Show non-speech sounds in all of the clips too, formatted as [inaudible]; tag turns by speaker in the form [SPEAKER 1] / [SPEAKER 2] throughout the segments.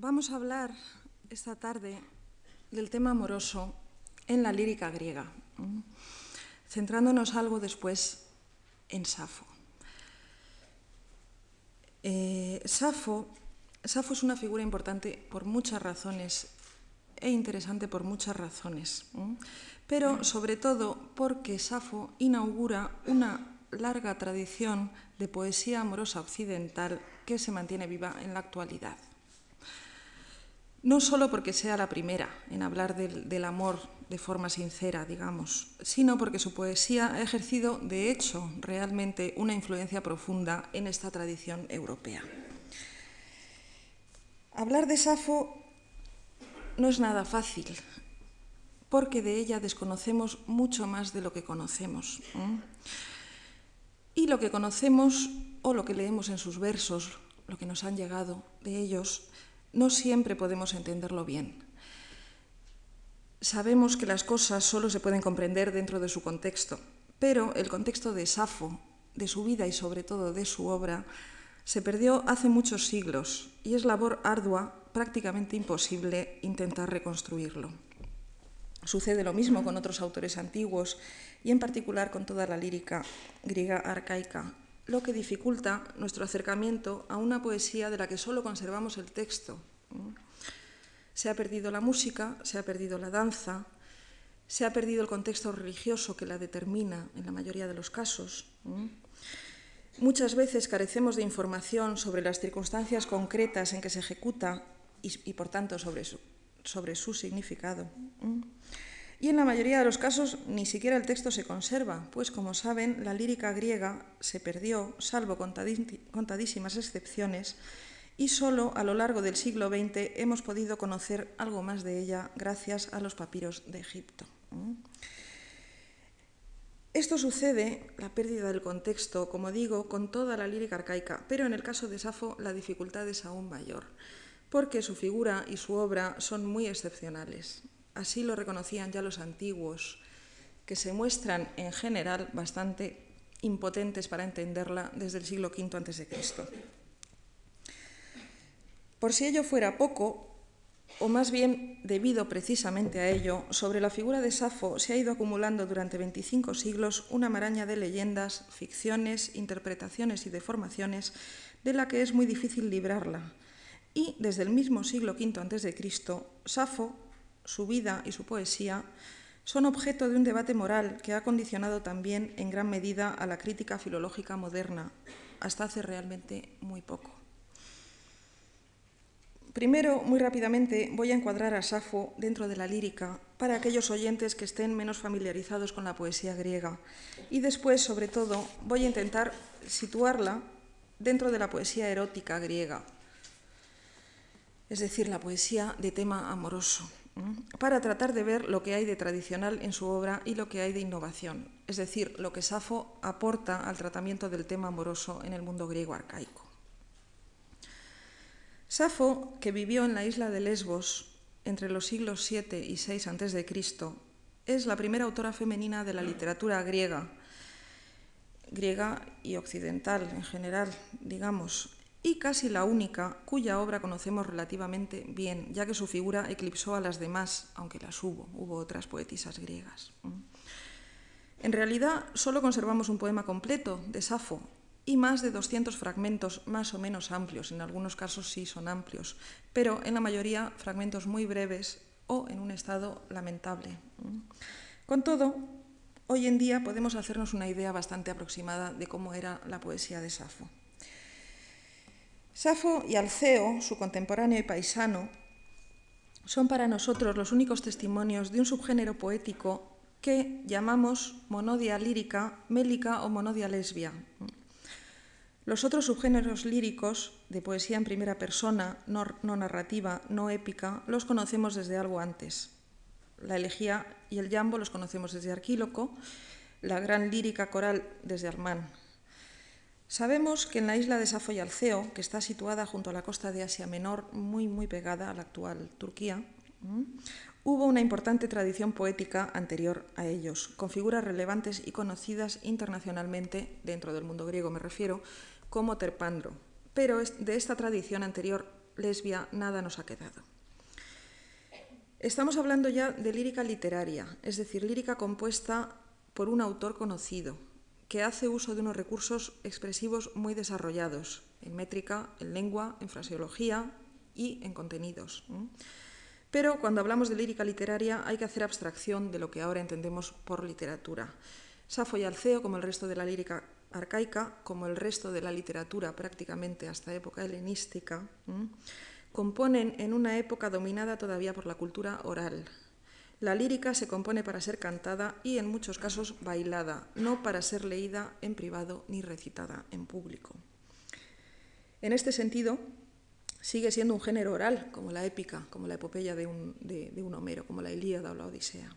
[SPEAKER 1] Vamos a hablar esta tarde del tema amoroso en la lírica griega, centrándonos algo después en Safo. Eh, Safo, Safo es una figura importante por muchas razones e interesante por muchas razones, pero sobre todo porque Safo inaugura una larga tradición de poesía amorosa occidental que se mantiene viva en la actualidad. No solo porque sea la primera en hablar del, amor de forma sincera, digamos, sino porque su poesía ha ejercido, de hecho, realmente una influencia profunda en esta tradición europea. Hablar de Safo no es nada fácil, porque de ella desconocemos mucho más de lo que conocemos. Y lo que conocemos o lo que leemos en sus versos, lo que nos han llegado de ellos, no siempre podemos entenderlo bien. Sabemos que las cosas solo se pueden comprender dentro de su contexto, pero el contexto de Safo, de su vida y sobre todo de su obra, se perdió hace muchos siglos y es labor ardua, prácticamente imposible, intentar reconstruirlo. Sucede lo mismo con otros autores antiguos y en particular con toda la lírica griega arcaica, lo que dificulta nuestro acercamiento a una poesía de la que solo conservamos el texto. Se ha perdido la música, se ha perdido la danza, se ha perdido el contexto religioso que la determina en la mayoría de los casos. Muchas veces carecemos de información sobre las circunstancias concretas en que se ejecuta y, y por tanto sobre su, sobre su significado. Y en la mayoría de los casos ni siquiera el texto se conserva, pues como saben, la lírica griega se perdió, salvo contadísimas excepciones, y solo a lo largo del siglo XX hemos podido conocer algo más de ella gracias a los papiros de Egipto. Esto sucede, la pérdida del contexto, como digo, con toda la lírica arcaica, pero en el caso de Safo la dificultad es aún mayor, porque su figura y su obra son muy excepcionales. Así lo reconocían ya los antiguos, que se muestran en general bastante impotentes para entenderla desde el siglo V a.C. Por si ello fuera poco, o más bien debido precisamente a ello, sobre la figura de Safo se ha ido acumulando durante 25 siglos una maraña de leyendas, ficciones, interpretaciones y deformaciones de la que es muy difícil librarla. Y desde el mismo siglo V a.C., Safo su vida y su poesía son objeto de un debate moral que ha condicionado también en gran medida a la crítica filológica moderna, hasta hace realmente muy poco. Primero, muy rápidamente, voy a encuadrar a Safo dentro de la lírica para aquellos oyentes que estén menos familiarizados con la poesía griega. Y después, sobre todo, voy a intentar situarla dentro de la poesía erótica griega, es decir, la poesía de tema amoroso para tratar de ver lo que hay de tradicional en su obra y lo que hay de innovación, es decir, lo que Safo aporta al tratamiento del tema amoroso en el mundo griego arcaico. Safo, que vivió en la isla de Lesbos entre los siglos 7 y 6 a.C., es la primera autora femenina de la literatura griega, griega y occidental en general, digamos, y casi la única cuya obra conocemos relativamente bien, ya que su figura eclipsó a las demás, aunque las hubo, hubo otras poetisas griegas. En realidad, solo conservamos un poema completo de Safo y más de 200 fragmentos más o menos amplios, en algunos casos sí son amplios, pero en la mayoría fragmentos muy breves o en un estado lamentable. Con todo, hoy en día podemos hacernos una idea bastante aproximada de cómo era la poesía de Safo. Safo y Alceo, su contemporáneo y paisano, son para nosotros los únicos testimonios de un subgénero poético que llamamos monodia lírica, mélica o monodia lesbia. Los otros subgéneros líricos de poesía en primera persona, no, narrativa, no épica, los conocemos desde algo antes. La elegía y el jambo los conocemos desde Arquíloco, la gran lírica coral desde Armán. Sabemos que en la isla de Safo y Alceo, que está situada junto a la costa de Asia Menor, muy, muy pegada a la actual Turquía, hubo una importante tradición poética anterior a ellos, con figuras relevantes y conocidas internacionalmente, dentro del mundo griego me refiero, como Terpandro. Pero de esta tradición anterior lesbia, nada nos ha quedado. Estamos hablando ya de lírica literaria, es decir, lírica compuesta por un autor conocido, que hace uso de unos recursos expresivos muy desarrollados, en métrica, en lengua, en fraseología y en contenidos. Pero cuando hablamos de lírica literaria hay que hacer abstracción de lo que ahora entendemos por literatura. Safo y Alceo, como el resto de la lírica arcaica, como el resto de la literatura prácticamente hasta época helenística, componen en una época dominada todavía por la cultura oral. La lírica se compone para ser cantada y en muchos casos bailada, no para ser leída en privado ni recitada en público. En este sentido, sigue siendo un género oral, como la épica, como la epopeya de un, Homero, como la Ilíada o la Odisea.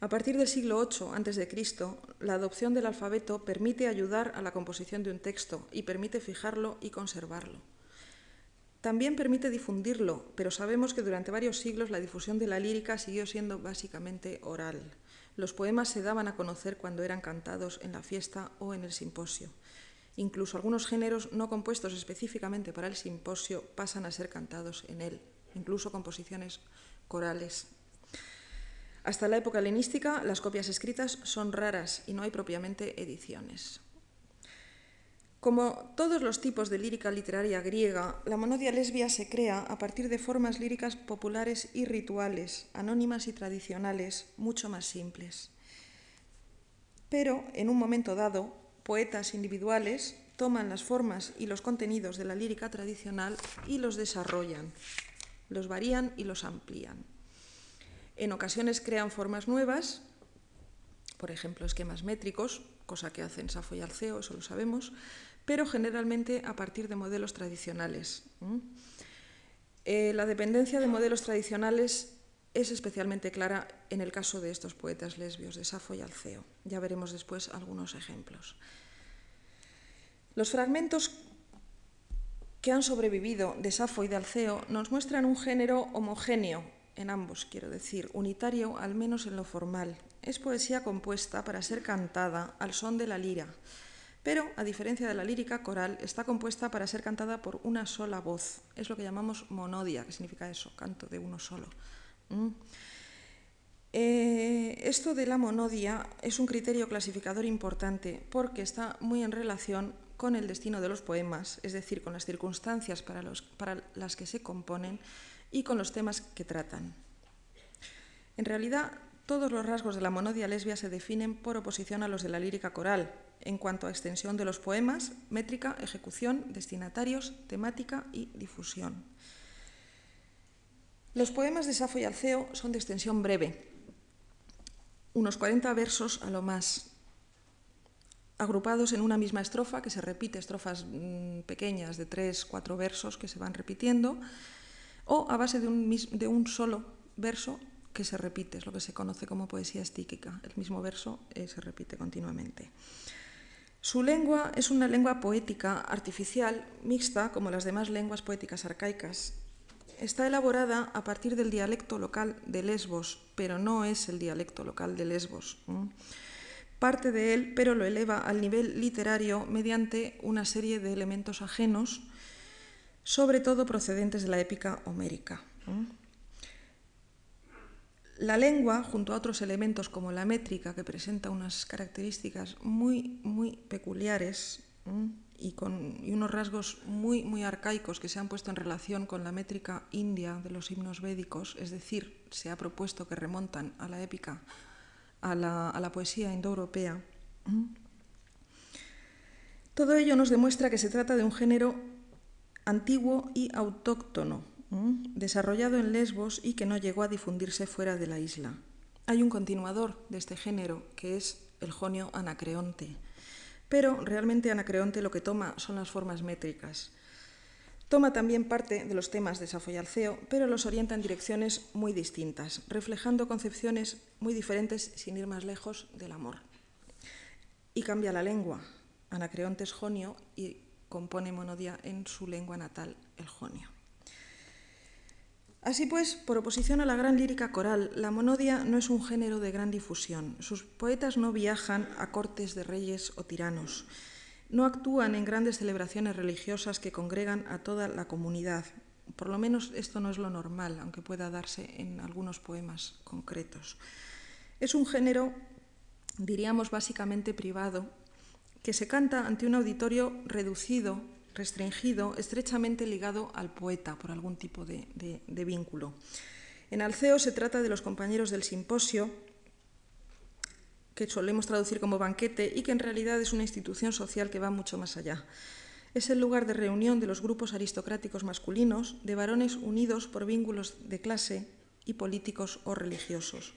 [SPEAKER 1] A partir del siglo VIII a.C., la adopción del alfabeto permite ayudar a la composición de un texto y permite fijarlo y conservarlo. También permite difundirlo, pero sabemos que durante varios siglos la difusión de la lírica siguió siendo básicamente oral. Los poemas se daban a conocer cuando eran cantados en la fiesta o en el simposio. Incluso algunos géneros no compuestos específicamente para el simposio pasan a ser cantados en él, incluso composiciones corales. Hasta la época helenística, las copias escritas son raras y no hay propiamente ediciones. Como todos los tipos de lírica literaria griega, la monodia lesbia se crea a partir de formas líricas populares y rituales, anónimas y tradicionales, mucho más simples. Pero, en un momento dado, poetas individuales toman las formas y los contenidos de la lírica tradicional y los desarrollan, los varían y los amplían. En ocasiones crean formas nuevas, por ejemplo, esquemas métricos, cosa que hacen Safo y Alceo, eso lo sabemos, pero generalmente a partir de modelos tradicionales. Eh, la dependencia de modelos tradicionales es especialmente clara en el caso de estos poetas lesbios, de Safo y Alceo. Ya veremos después algunos ejemplos. Los fragmentos que han sobrevivido de Safo y de Alceo nos muestran un género homogéneo en ambos, quiero decir, unitario al menos en lo formal. Es poesía compuesta para ser cantada al son de la lira, pero a diferencia de la lírica coral, está compuesta para ser cantada por una sola voz. Es lo que llamamos monodia, que significa eso, canto de uno solo. ¿Mm? Eh, esto de la monodia es un criterio clasificador importante porque está muy en relación con el destino de los poemas, es decir, con las circunstancias para, para las que se componen y con los temas que tratan. En realidad, todos los rasgos de la monodia lesbia se definen por oposición a los de la lírica coral, en cuanto a extensión de los poemas, métrica, ejecución, destinatarios, temática y difusión. Los poemas de Safo y Alceo son de extensión breve, unos 40 versos a lo más, agrupados en una misma estrofa que se repite, estrofas mm, pequeñas de tres, cuatro versos que se van repitiendo, o a base de un solo verso que se repite, es lo que se conoce como poesía estíquica. El mismo verso eh, se repite continuamente. Su lengua es una lengua poética artificial, mixta, como las demás lenguas poéticas arcaicas, Está elaborada a partir del dialecto local de Lesbos, pero no es el dialecto local de Lesbos. Parte de él, pero lo eleva al nivel literario mediante una serie de elementos ajenos, sobre todo procedentes de la épica homérica. La lengua, junto a otros elementos como la métrica, que presenta unas características muy, muy peculiares, y con unos rasgos muy, muy arcaicos que se han puesto en relación con la métrica india de los himnos védicos, es decir, se ha propuesto que remontan a la épica, a la, a la poesía indoeuropea. Todo ello nos demuestra que se trata de un género antiguo y autóctono, desarrollado en Lesbos y que no llegó a difundirse fuera de la isla. Hay un continuador de este género, que es el jonio Anacreonte, pero realmente Anacreonte lo que toma son las formas métricas. Toma también parte de los temas de Safo Alceo, pero los orienta en direcciones muy distintas, reflejando concepciones muy diferentes sin ir más lejos del amor. Y cambia la lengua. Anacreonte es jonio y compone monodia en su lengua natal, el jonio. Así pues, por oposición a la gran lírica coral, la monodia no es un género de gran difusión. Sus poetas no viajan a cortes de reyes o tiranos, no actúan en grandes celebraciones religiosas que congregan a toda la comunidad, Por lo menos esto no es lo normal, aunque pueda darse en algunos poemas concretos. Es un género, diríamos, básicamente privado, que se canta ante un auditorio reducido, restringido, estrechamente ligado al poeta por algún tipo de, vínculo. En Alceo se trata de los compañeros del simposio, que solemos traducir como banquete y que en realidad es una institución social que va mucho más allá. Es el lugar de reunión de los grupos aristocráticos masculinos, de varones unidos por vínculos de clase y políticos o religiosos.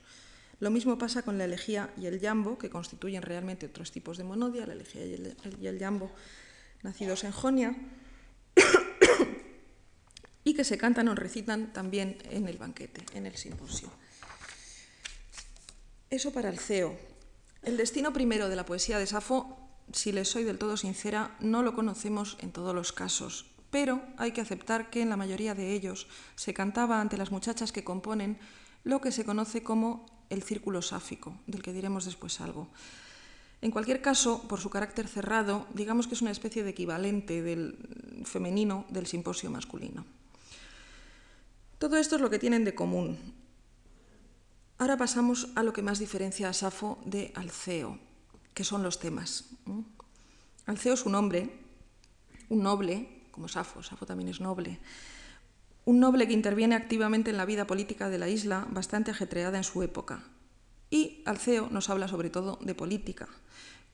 [SPEAKER 1] Lo mismo pasa con la elegía y el yambo, que constituyen realmente otros tipos de monodia, la elegía y el, y el yambo nacidos en Jonia, [coughs] y que se cantan o recitan también en el banquete, en el simposio. Eso para el CEO. El destino primero de la poesía de Safo, si le soy del todo sincera, no lo conocemos en todos los casos, pero hay que aceptar que en la mayoría de ellos se cantaba ante las muchachas que componen lo que se conoce como el círculo sáfico, del que diremos después algo. En cualquier caso, por su carácter cerrado, digamos que es una especie de equivalente del femenino del simposio masculino. Todo esto es lo que tienen de común. Ahora pasamos a lo que más diferencia a Safo de Alceo, que son los temas. Alceo es un hombre, un noble, como Safo, Safo también es noble, un noble que interviene activamente en la vida política de la isla, bastante ajetreada en su época. Y Alceo nos habla sobre todo de política,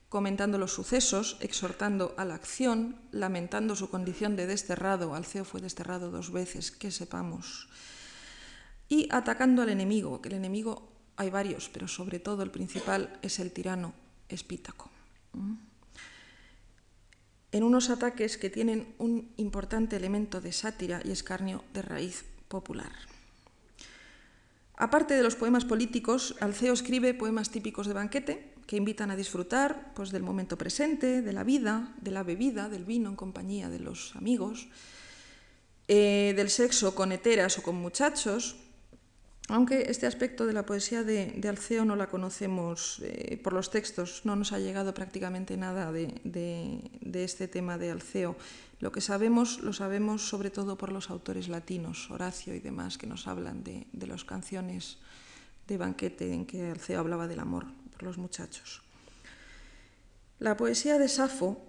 [SPEAKER 1] comentando los sucesos, exhortando a la acción, lamentando su condición de desterrado, Alceo fue desterrado dos veces, que sepamos, y atacando al enemigo, que el enemigo hay varios, pero sobre todo el principal es el tirano Espítaco. En unos ataques que tienen un importante elemento de sátira y escarnio de raíz popular. Aparte de los poemas políticos, Alceo escribe poemas típicos de banquete, que invitan a disfrutar pues, del momento presente, de la vida, de la bebida, del vino en compañía de los amigos, eh, del sexo con heteras o con muchachos, aunque este aspecto de la poesía de, Alceo no la conocemos eh, por los textos, no nos ha llegado prácticamente nada de, este tema de Alceo. Lo que sabemos lo sabemos sobre todo por los autores latinos, Horacio y demás, que nos hablan de, de las canciones de banquete en que Alceo hablaba del amor los muchachos. La poesía de Safo,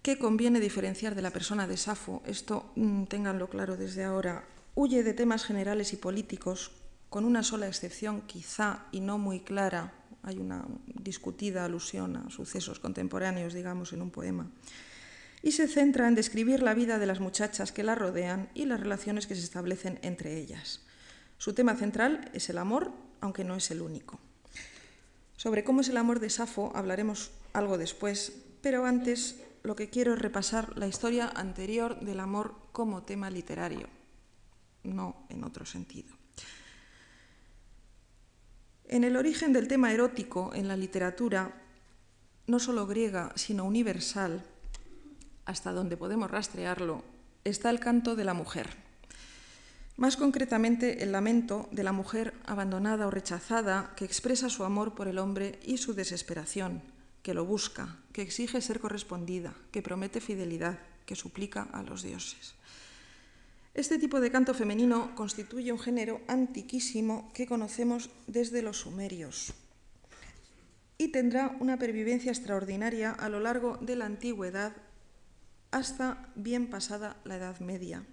[SPEAKER 1] que conviene diferenciar de la persona de Safo, esto mm, ténganlo claro desde ahora, huye de temas generales y políticos, con una sola excepción quizá y no muy clara, hay una discutida alusión a sucesos contemporáneos, digamos, en un poema, y se centra en describir la vida de las muchachas que la rodean y las relaciones que se establecen entre ellas. Su tema central es el amor, aunque no es el único. Sobre cómo es el amor de Safo hablaremos algo después, pero antes lo que quiero es repasar la historia anterior del amor como tema literario, no en otro sentido. En el origen del tema erótico en la literatura, no solo griega, sino universal, hasta donde podemos rastrearlo, está el canto de la mujer. Más concretamente, el lamento de la mujer abandonada o rechazada que expresa su amor por el hombre y su desesperación, que lo busca, que exige ser correspondida, que promete fidelidad, que suplica a los dioses. Este tipo de canto femenino constituye un género antiquísimo que conocemos desde los sumerios y tendrá una pervivencia extraordinaria a lo largo de la antigüedad hasta bien pasada la Edad Media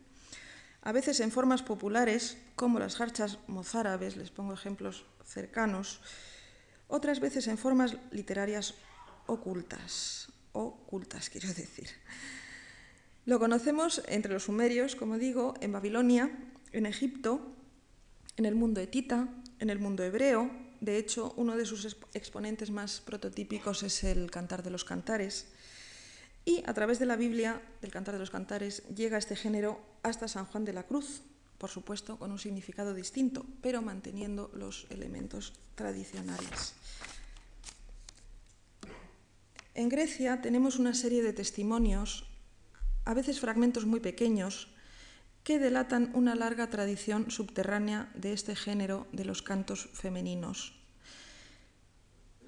[SPEAKER 1] a veces en formas populares, como las jarchas mozárabes, les pongo ejemplos cercanos, otras veces en formas literarias ocultas, ocultas quiero decir. Lo conocemos entre los sumerios, como digo, en Babilonia, en Egipto, en el mundo etita, en el mundo hebreo. De hecho, uno de sus exponentes más prototípicos es el Cantar de los Cantares, y a través de la Biblia, del Cantar de los Cantares, llega este género hasta San Juan de la Cruz, por supuesto con un significado distinto, pero manteniendo los elementos tradicionales. En Grecia tenemos una serie de testimonios, a veces fragmentos muy pequeños, que delatan una larga tradición subterránea de este género de los cantos femeninos.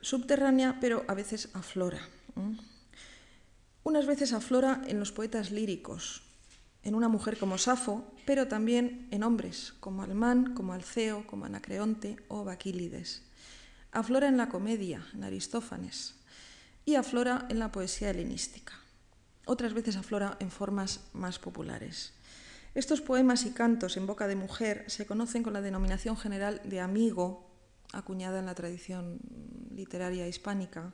[SPEAKER 1] Subterránea, pero a veces aflora. Unas veces aflora en los poetas líricos, en una mujer como Safo, pero también en hombres como Almán, como Alceo, como Anacreonte o Baquílides. Aflora en la comedia, en Aristófanes, y aflora en la poesía helenística. Otras veces aflora en formas más populares. Estos poemas y cantos en boca de mujer se conocen con la denominación general de amigo, acuñada en la tradición literaria hispánica.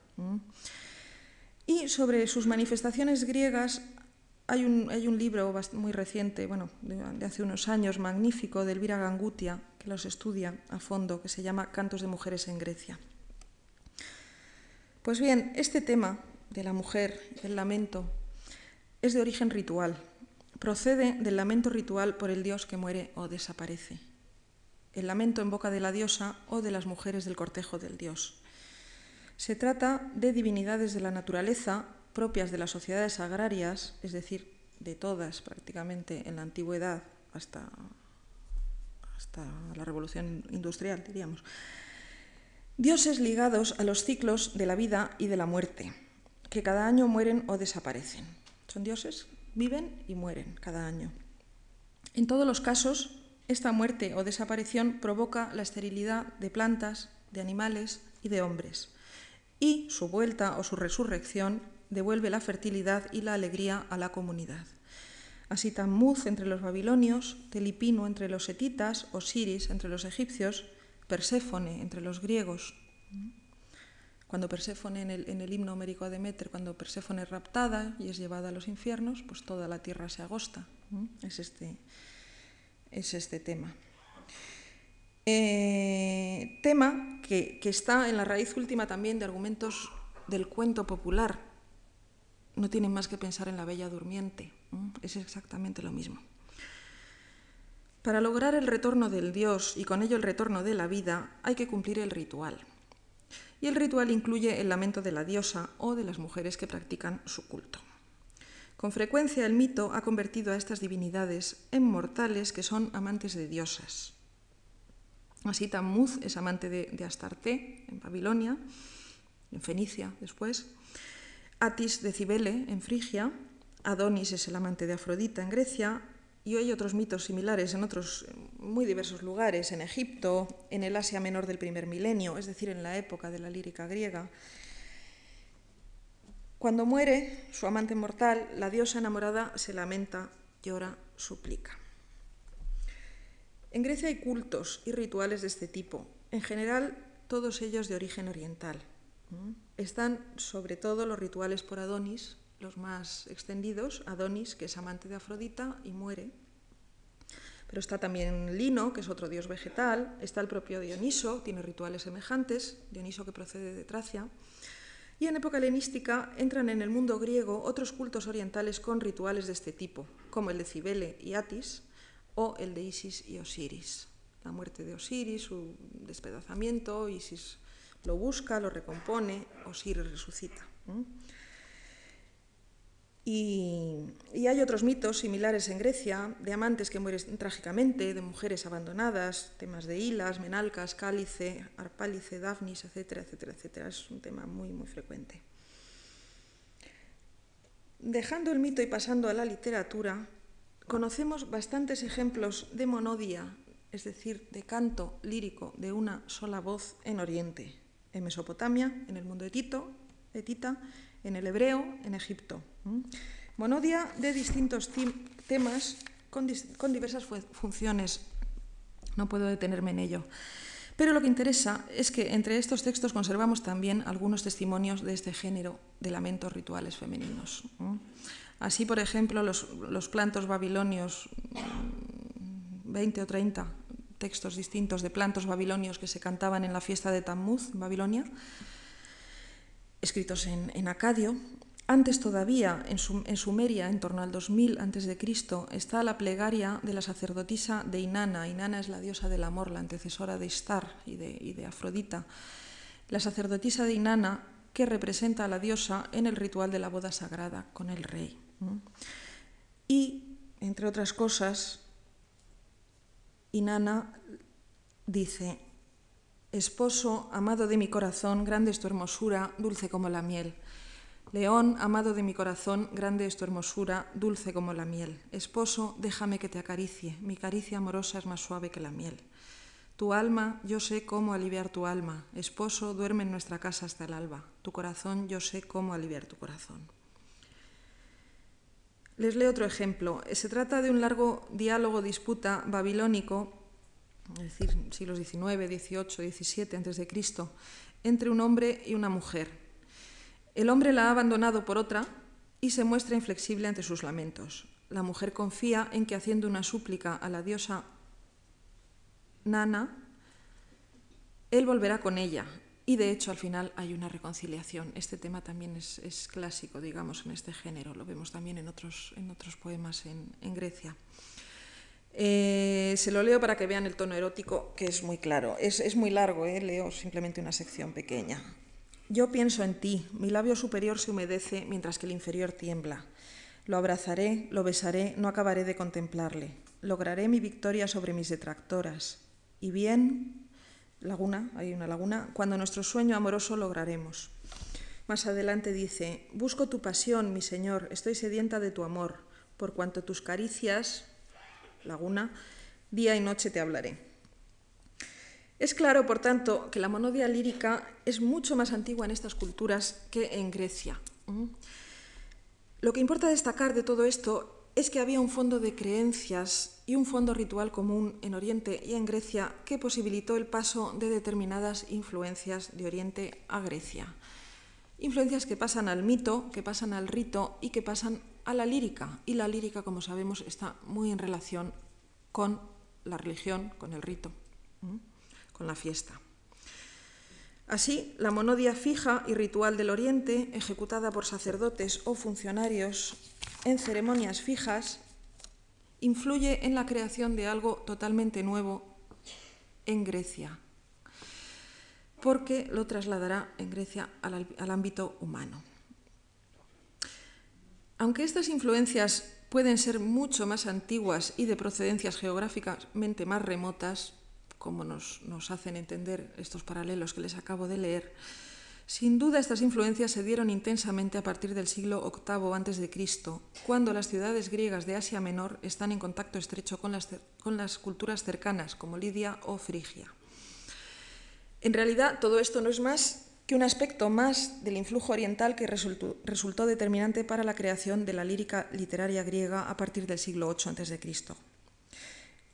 [SPEAKER 1] Y sobre sus manifestaciones griegas hay un, hay un, libro muy reciente, bueno, de, hace unos años, magnífico, de Elvira Gangutia, que los estudia a fondo, que se llama Cantos de Mujeres en Grecia. Pues bien, este tema de la mujer, el lamento, es de origen ritual. Procede del lamento ritual por el dios que muere o desaparece. El lamento en boca de la diosa o de las mujeres del cortejo del dios. Se trata de divinidades de la naturaleza propias de las sociedades agrarias, es decir, de todas prácticamente en la antigüedad hasta, hasta la revolución industrial, diríamos. Dioses ligados a los ciclos de la vida y de la muerte, que cada año mueren o desaparecen. Son dioses, viven y mueren cada año. En todos los casos, esta muerte o desaparición provoca la esterilidad de plantas, de animales y de hombres, y su vuelta o su resurrección devuelve la fertilidad y la alegría a la comunidad. Así Tammuz entre los babilonios, Telipino entre los etitas, Osiris entre los egipcios, Perséfone entre los griegos, cuando Perséfone en el, himno homérico a Demeter, cuando Perséfone es raptada y es llevada a los infiernos, pues toda la tierra se agosta. Es, este, es este tema. Eh, tema que, que, está en la raíz última también de argumentos del cuento popular. No tienen más que pensar en la bella durmiente. Es exactamente lo mismo. Para lograr el retorno del Dios y con ello el retorno de la vida, hay que cumplir el ritual y el ritual incluye el lamento de la diosa o de las mujeres que practican su culto. Con frecuencia el mito ha convertido a estas divinidades en mortales que son amantes de diosas. Así Tammuz es amante de, Astarte en Babilonia, en Fenicia después, Atis de Cibele en Frigia, Adonis es el amante de Afrodita en Grecia, y hay otros mitos similares en otros muy diversos lugares, en Egipto, en el Asia Menor del primer milenio, es decir, en la época de la lírica griega. Cuando muere su amante mortal, la diosa enamorada se lamenta, llora, suplica. En Grecia hay cultos y rituales de este tipo, en general todos ellos de origen oriental. Están sobre todo los rituales por Adonis, los más extendidos, Adonis, que es amante de Afrodita y muere. Pero está también Lino, que es otro dios vegetal, está el propio Dioniso, tiene rituales semejantes, Dioniso que procede de Tracia. Y en época helenística entran en el mundo griego otros cultos orientales con rituales de este tipo, como el de Cibele y Atis o el de Isis y Osiris. La muerte de Osiris, su despedazamiento, Isis lo busca, lo recompone, Osiris resucita. Y, hay otros mitos similares en Grecia, de amantes que mueren trágicamente, de mujeres abandonadas, temas de hilas, menalcas, cálice, arpálice, dafnis, etcétera, etcétera, etcétera. Es un tema muy, muy frecuente. Dejando el mito y pasando a la literatura, conocemos bastantes ejemplos de monodia, es decir, de canto lírico de una sola voz en Oriente, en Mesopotamia, en el mundo de Tito, etita, en el hebreo, en Egipto. Monodia de distintos temas con, diversas funciones. No puedo detenerme en ello. Pero lo que interesa es que entre estos textos conservamos también algunos testimonios de este género de lamentos rituales femeninos. Así, por ejemplo, los, los plantos babilonios, 20 o 30 textos distintos de plantos babilonios que se cantaban en la fiesta de Tammuz, en Babilonia, escritos en, en acadio, antes todavía, en, Sumeria, en torno al 2000 a.C., está la plegaria de la sacerdotisa de Inanna. Inanna es la diosa del amor, la antecesora de Istar y de, Afrodita. La sacerdotisa de Inanna que representa a la diosa en el ritual de la boda sagrada con el rey. Y, entre otras cosas, Inanna dice, Esposo, amado de mi corazón, grande es tu hermosura, dulce como la miel. León, amado de mi corazón, grande es tu hermosura, dulce como la miel. Esposo, déjame que te acaricie, mi caricia amorosa es más suave que la miel. Tu alma, yo sé cómo aliviar tu alma. Esposo, duerme en nuestra casa hasta el alba. Tu corazón, yo sé cómo aliviar tu corazón. Les leo otro ejemplo. Se trata de un largo diálogo disputa babilónico, es decir, siglos XIX, XVIII, XVII a.C., entre un hombre y una mujer. El hombre la ha abandonado por otra y se muestra inflexible ante sus lamentos. La mujer confía en que haciendo una súplica a la diosa Nana, él volverá con ella. Y de hecho al final hay una reconciliación. Este tema también es, clásico, digamos, en este género. Lo vemos también en otros, poemas en, Grecia. Eh, se lo leo para que vean el tono erótico, que es muy claro. Es, muy largo, eh, leo simplemente una sección pequeña. Yo pienso en ti, mi labio superior se humedece mientras que el inferior tiembla. Lo abrazaré, lo besaré, no acabaré de contemplarle. Lograré mi victoria sobre mis detractoras. Y bien, laguna, hay una laguna, cuando nuestro sueño amoroso lograremos. Más adelante dice, busco tu pasión, mi Señor, estoy sedienta de tu amor, por cuanto tus caricias, laguna, día y noche te hablaré. Es claro, por tanto, que la monodia lírica es mucho más antigua en estas culturas que en Grecia. Lo que importa destacar de todo esto es que había un fondo de creencias y un fondo ritual común en Oriente y en Grecia que posibilitó el paso de determinadas influencias de Oriente a Grecia. Influencias que pasan al mito, que pasan al rito y que pasan a la lírica. Y la lírica, como sabemos, está muy en relación con la religión, con el rito con la fiesta. Así, la monodia fija y ritual del Oriente, ejecutada por sacerdotes o funcionarios en ceremonias fijas, influye en la creación de algo totalmente nuevo en Grecia, porque lo trasladará en Grecia al, al ámbito humano. Aunque estas influencias pueden ser mucho más antiguas y de procedencias geográficamente más remotas, como nos, hacen entender estos paralelos que les acabo de leer, sin duda estas influencias se dieron intensamente a partir del siglo VIII a.C., cuando las ciudades griegas de Asia Menor están en contacto estrecho con las, con las culturas cercanas, como Lidia o Frigia. En realidad, todo esto no es más que un aspecto más del influjo oriental que resultó, resultó determinante para la creación de la lírica literaria griega a partir del siglo VIII a.C.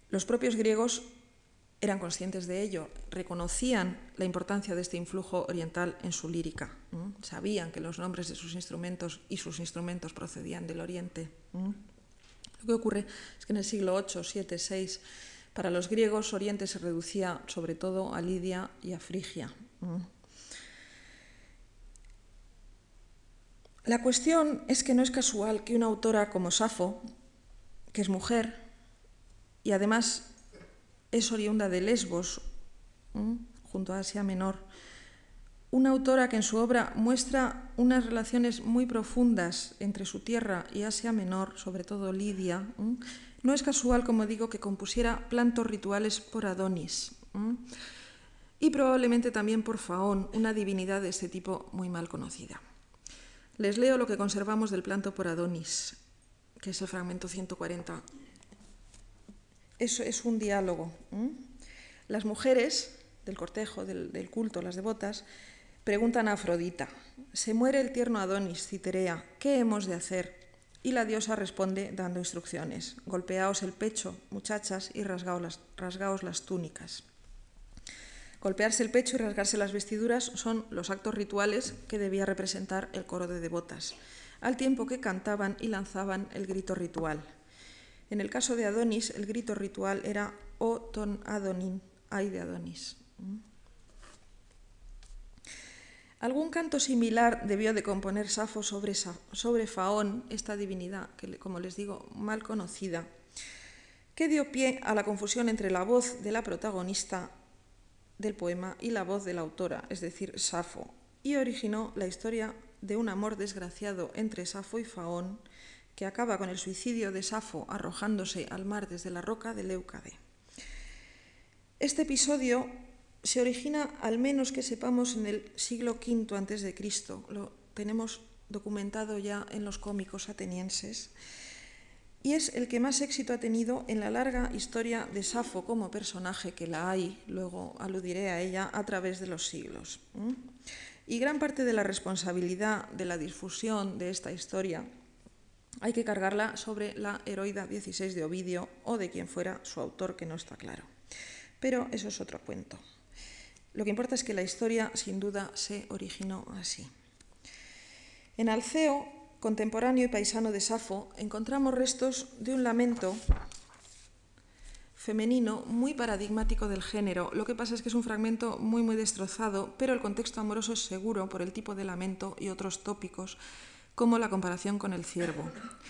[SPEAKER 1] Los propios griegos eran conscientes de ello, reconocían la importancia de este influjo oriental en su lírica, sabían que los nombres de sus instrumentos y sus instrumentos procedían del oriente. Lo que ocurre es que en el siglo VIII, VII, VI, para los griegos Oriente se reducía sobre todo a Lidia y a Frigia. La cuestión es que no es casual que una autora como Safo, que es mujer y además es oriunda de Lesbos, junto a Asia Menor. Una autora que en su obra muestra unas relaciones muy profundas entre su tierra y Asia Menor, sobre todo Lidia. No es casual, como digo, que compusiera plantos rituales por Adonis. Y probablemente también por Faón, una divinidad de este tipo muy mal conocida. Les leo lo que conservamos del planto por Adonis, que es el fragmento 140 eso es un diálogo. Las mujeres del cortejo, del, culto, las devotas, preguntan a Afrodita, se muere el tierno Adonis, Citerea, ¿qué hemos de hacer? Y la diosa responde dando instrucciones, golpeaos el pecho, muchachas, y rasgaos las, rasgaos las túnicas. Golpearse el pecho y rasgarse las vestiduras son los actos rituales que debía representar el coro de devotas, al tiempo que cantaban y lanzaban el grito ritual. En el caso de Adonis, el grito ritual era O ton Adonin, ay de Adonis. Algún canto similar debió de componer Safo sobre, sobre Faón, esta divinidad, que como les digo, mal conocida, que dio pie a la confusión entre la voz de la protagonista del poema y la voz de la autora, es decir, Safo, y originó la historia de un amor desgraciado entre Safo y Faón, que acaba con el suicidio de Safo arrojándose al mar desde la roca de Leucade. Este episodio se origina, al menos que sepamos, en el siglo V a.C. Lo tenemos documentado ya en los cómicos atenienses, y es el que más éxito ha tenido en la larga historia de Safo como personaje, que la hay, luego aludiré a ella, a través de los siglos. Y gran parte de la responsabilidad de la difusión de esta historia hay que cargarla sobre la heroída 16 de Ovidio o de quien fuera su autor, que no está claro. Pero eso es otro cuento. Lo que importa es que la historia, sin duda, se originó así. En Alceo, contemporáneo y paisano de Safo, encontramos restos de un lamento femenino muy paradigmático del género. Lo que pasa es que es un fragmento muy muy destrozado, pero el contexto amoroso es seguro por el tipo de lamento y otros tópicos, como la comparación con el ciervo.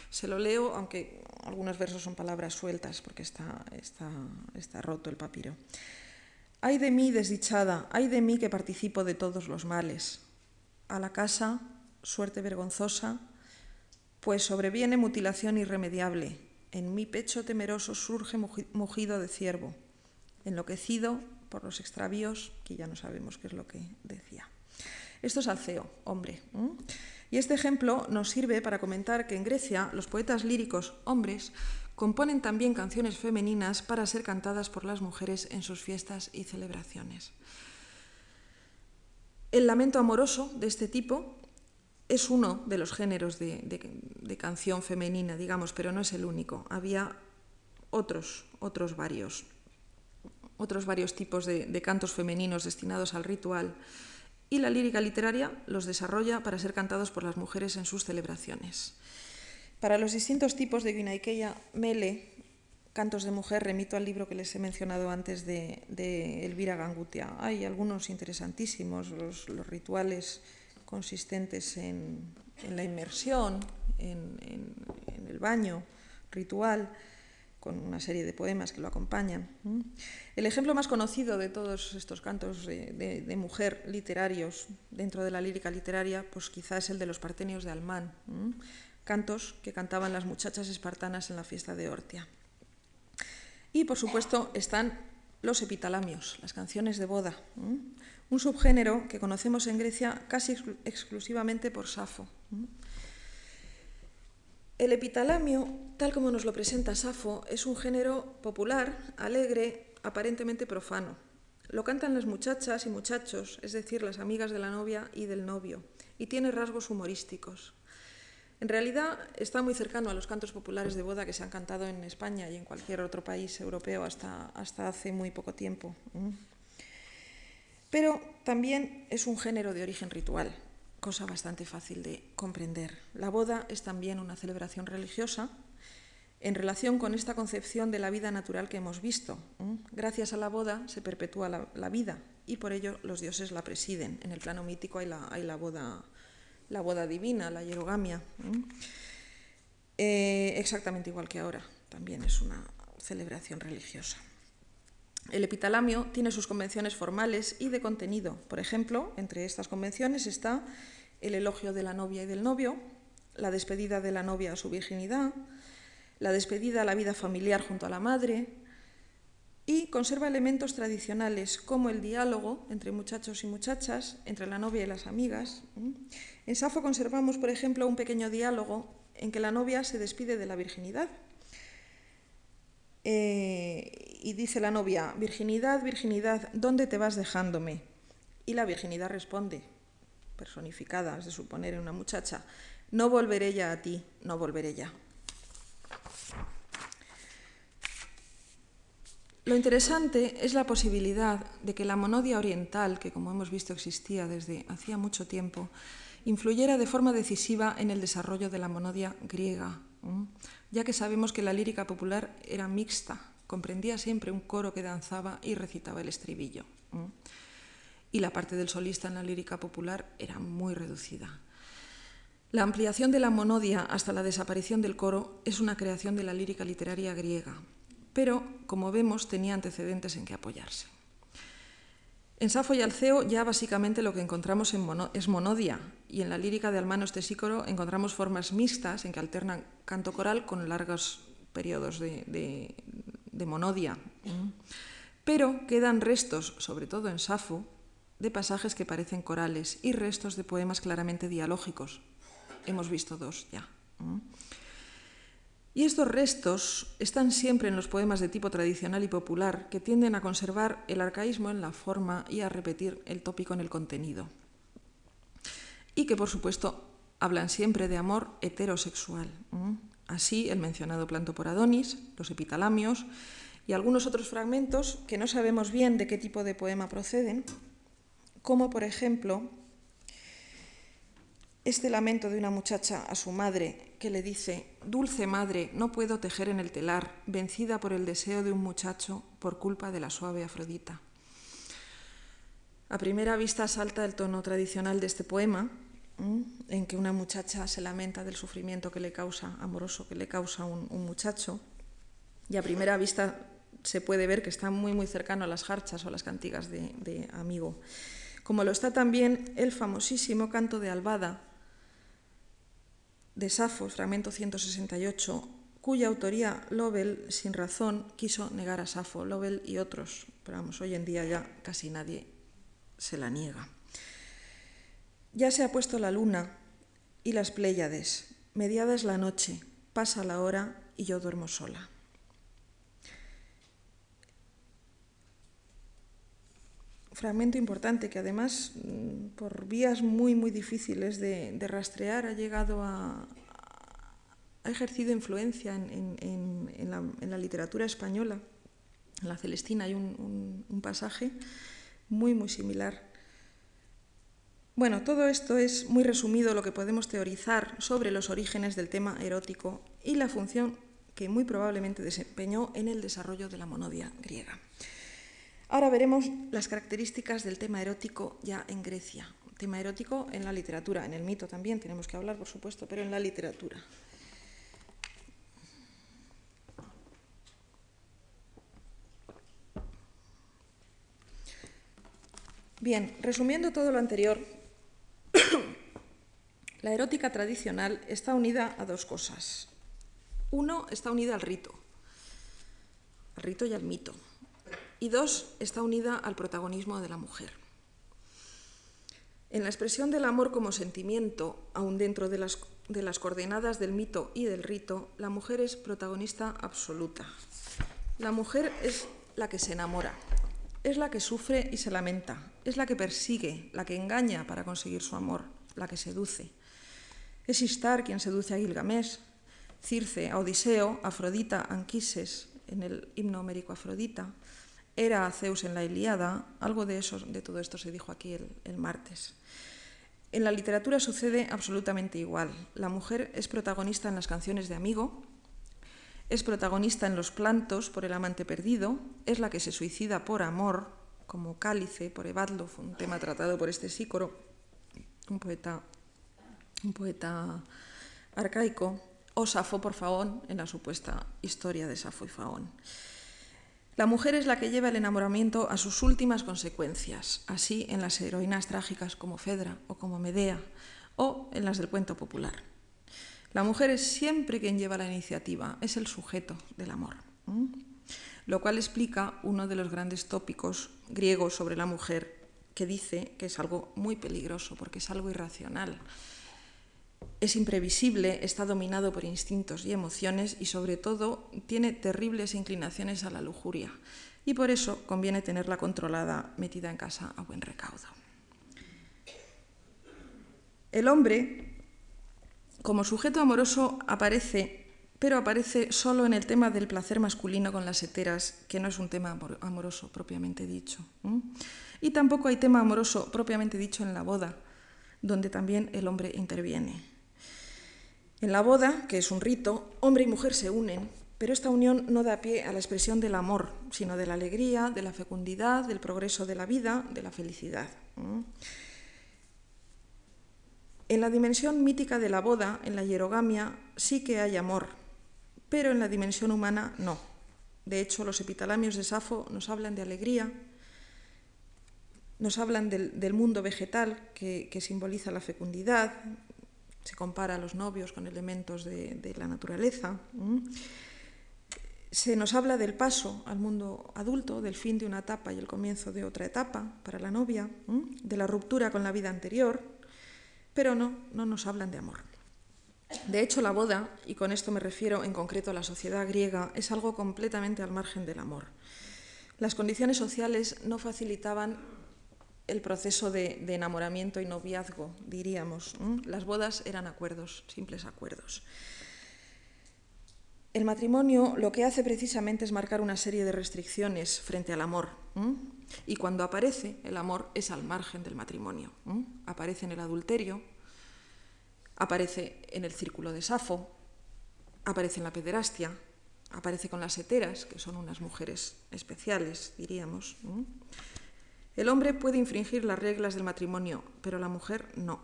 [SPEAKER 1] Se lo leo, aunque algunos versos son palabras sueltas porque está, está, está roto el papiro. Ay de mí, desdichada, ay de mí que participo de todos los males. A la casa, suerte vergonzosa, pues sobreviene mutilación irremediable. En mi pecho temeroso surge mugido de ciervo, enloquecido por los extravíos, que ya no sabemos qué es lo que decía. Esto es Alceo, hombre. Y este ejemplo nos sirve para comentar que en Grecia los poetas líricos hombres componen también canciones femeninas para ser cantadas por las mujeres en sus fiestas y celebraciones. El lamento amoroso de este tipo es uno de los géneros de, canción femenina, digamos, pero no es el único. Había otros, otros varios, otros varios tipos de, de cantos femeninos destinados al ritual y la lírica literaria los desarrolla para ser cantados por las mujeres en sus celebraciones. Para los distintos tipos de Guinaikeya Mele, cantos de mujer, remito al libro que les he mencionado antes de, Elvira Gangutia. Hay algunos interesantísimos, los, rituales consistentes en, la inmersión, en, el baño ritual, con una serie de poemas que lo acompañan. El ejemplo más conocido de todos estos cantos de, mujer literarios dentro de la lírica literaria, pues quizás es el de los partenios de Almán cantos que cantaban las muchachas espartanas en la fiesta de Ortia. Y por supuesto están los epitalamios, las canciones de boda, un subgénero que conocemos en Grecia casi exclusivamente por Safo. El epitalamio, tal como nos lo presenta Safo, es un género popular, alegre, aparentemente profano. Lo cantan las muchachas y muchachos, es decir, las amigas de la novia y del novio, y tiene rasgos humorísticos. En realidad está muy cercano a los cantos populares de boda que se han cantado en España y en cualquier otro país europeo hasta, hasta hace muy poco tiempo. Pero también es un género de origen ritual, cosa bastante fácil de comprender. La boda es también una celebración religiosa en relación con esta concepción de la vida natural que hemos visto. Gracias a la boda se perpetúa la, vida y por ello los dioses la presiden. En el plano mítico hay la, boda la boda divina, la hierogamia. Eh, exactamente igual que ahora, también es una celebración religiosa. El epitalamio tiene sus convenciones formales y de contenido. Por ejemplo, entre estas convenciones está el elogio de la novia y del novio, la despedida de la novia a su virginidad, la despedida a la vida familiar junto a la madre, y conserva elementos tradicionales como el diálogo entre muchachos y muchachas, entre la novia y las amigas. En Safo conservamos, por ejemplo, un pequeño diálogo en que la novia se despide de la virginidad. Eh, y dice la novia, virginidad, virginidad, ¿dónde te vas dejándome? Y la virginidad responde, personificada, de suponer en una muchacha, no volveré ya a ti, no volveré ya. Lo interesante es la posibilidad de que la monodia oriental, que como hemos visto existía desde hacía mucho tiempo, influyera de forma decisiva en el desarrollo de la monodia griega, ya que sabemos que la lírica popular era mixta, comprendía siempre un coro que danzaba y recitaba el estribillo. Y la parte del solista en la lírica popular era muy reducida. La ampliación de la monodia hasta la desaparición del coro es una creación de la lírica literaria griega, pero, como vemos, tenía antecedentes en que apoyarse. En Safo y Alceo ya básicamente lo que encontramos es monodia, y en la lírica de Almanos Tesícoro encontramos formas mixtas en que alternan canto coral con largos periodos de, monodia. Pero quedan restos, sobre todo en Safo, de pasajes que parecen corales y restos de poemas claramente dialógicos, hemos visto dos ya. Y estos restos están siempre en los poemas de tipo tradicional y popular, que tienden a conservar el arcaísmo en la forma y a repetir el tópico en el contenido. Y que, por supuesto, hablan siempre de amor heterosexual. Así, el mencionado planto por Adonis, los epitalamios y algunos otros fragmentos que no sabemos bien de qué tipo de poema proceden, como por ejemplo este lamento de una muchacha a su madre que le dice, Dulce madre, no puedo tejer en el telar, vencida por el deseo de un muchacho por culpa de la suave Afrodita. A primera vista salta el tono tradicional de este poema, en que una muchacha se lamenta del sufrimiento que le causa, amoroso que le causa un, muchacho, y a primera vista se puede ver que está muy muy cercano a las jarchas o a las cantigas de, de amigo. Como lo está también el famosísimo canto de Albada, de Safo, fragmento 168, cuya autoría Lovell, sin razón, quiso negar a Safo, Lovell y otros, pero vamos, hoy en día ya casi nadie se la niega. Ya se ha puesto la luna y las Pléyades, mediada es la noche, pasa la hora y yo duermo sola. Fragmento importante que además mm, por vías muy muy difíciles de, rastrear ha llegado a, ha ejercido influencia en, la, literatura española. En la Celestina hay un, un pasaje muy muy similar. Bueno, todo esto es muy resumido lo que podemos teorizar sobre los orígenes del tema erótico y la función que muy probablemente desempeñó en el desarrollo de la monodia griega. Ahora veremos las características del tema erótico ya en Grecia. Tema erótico en la literatura, en el mito también tenemos que hablar, por supuesto, pero en la literatura. Bien, resumiendo todo lo anterior, [coughs] la erótica tradicional está unida a dos cosas. Uno, está unida al rito, al rito y al mito y dos, está unida al protagonismo de la mujer. En la expresión del amor como sentimiento, aun dentro de las, de las coordenadas del mito y del rito, la mujer es protagonista absoluta. La mujer es la que se enamora, es la que sufre y se lamenta, es la que persigue, la que engaña para conseguir su amor, la que seduce. Es Istar quien seduce a Gilgamesh, Circe a Odiseo, Afrodita a Anquises en el himno homérico Afrodita, era Zeus en la Ilíada, algo de, eso, de todo esto se dijo aquí el, martes. En la literatura sucede absolutamente igual. La mujer es protagonista en las canciones de amigo, es protagonista en los plantos por el amante perdido, es la que se suicida por amor, como Cálice por Evadlo, un tema tratado por este Sícoro, un poeta, un poeta arcaico, o Safo por Faón en la supuesta historia de Safo y Faón. La mujer es la que lleva el enamoramiento a sus últimas consecuencias, así en las heroínas trágicas como Fedra o como Medea, o en las del cuento popular. La mujer es siempre quien lleva la iniciativa, es el sujeto del amor. Lo cual explica uno de los grandes tópicos griegos sobre la mujer, que dice que es algo muy peligroso porque es algo irracional es imprevisible, está dominado por instintos y emociones y sobre todo tiene terribles inclinaciones a la lujuria. Y por eso conviene tenerla controlada, metida en casa a buen recaudo. El hombre, como sujeto amoroso, aparece, pero aparece solo en el tema del placer masculino con las heteras, que no es un tema amoroso propiamente dicho. Y tampoco hay tema amoroso propiamente dicho en la boda, donde también el hombre interviene. En la boda, que es un rito, hombre y mujer se unen, pero esta unión no da pie a la expresión del amor, sino de la alegría, de la fecundidad, del progreso de la vida, de la felicidad. En la dimensión mítica de la boda, en la hierogamia, sí que hay amor, pero en la dimensión humana no. De hecho, los epitalamios de Safo nos hablan de alegría, nos hablan del, mundo vegetal que, simboliza la fecundidad, se compara a los novios con elementos de, la naturaleza. Se nos habla del paso al mundo adulto, del fin de una etapa y el comienzo de otra etapa para la novia, de la ruptura con la vida anterior, pero no, no nos hablan de amor. De hecho, la boda, y con esto me refiero en concreto a la sociedad griega, es algo completamente al margen del amor. Las condiciones sociales no facilitaban el proceso de, enamoramiento y noviazgo, diríamos. Las bodas eran acuerdos, simples acuerdos. El matrimonio lo que hace precisamente es marcar una serie de restricciones frente al amor. Y cuando aparece, el amor es al margen del matrimonio. Aparece en el adulterio, aparece en el círculo de Safo, aparece en la pederastia, aparece con las heteras, que son unas mujeres especiales, diríamos. El hombre puede infringir las reglas del matrimonio, pero la mujer no.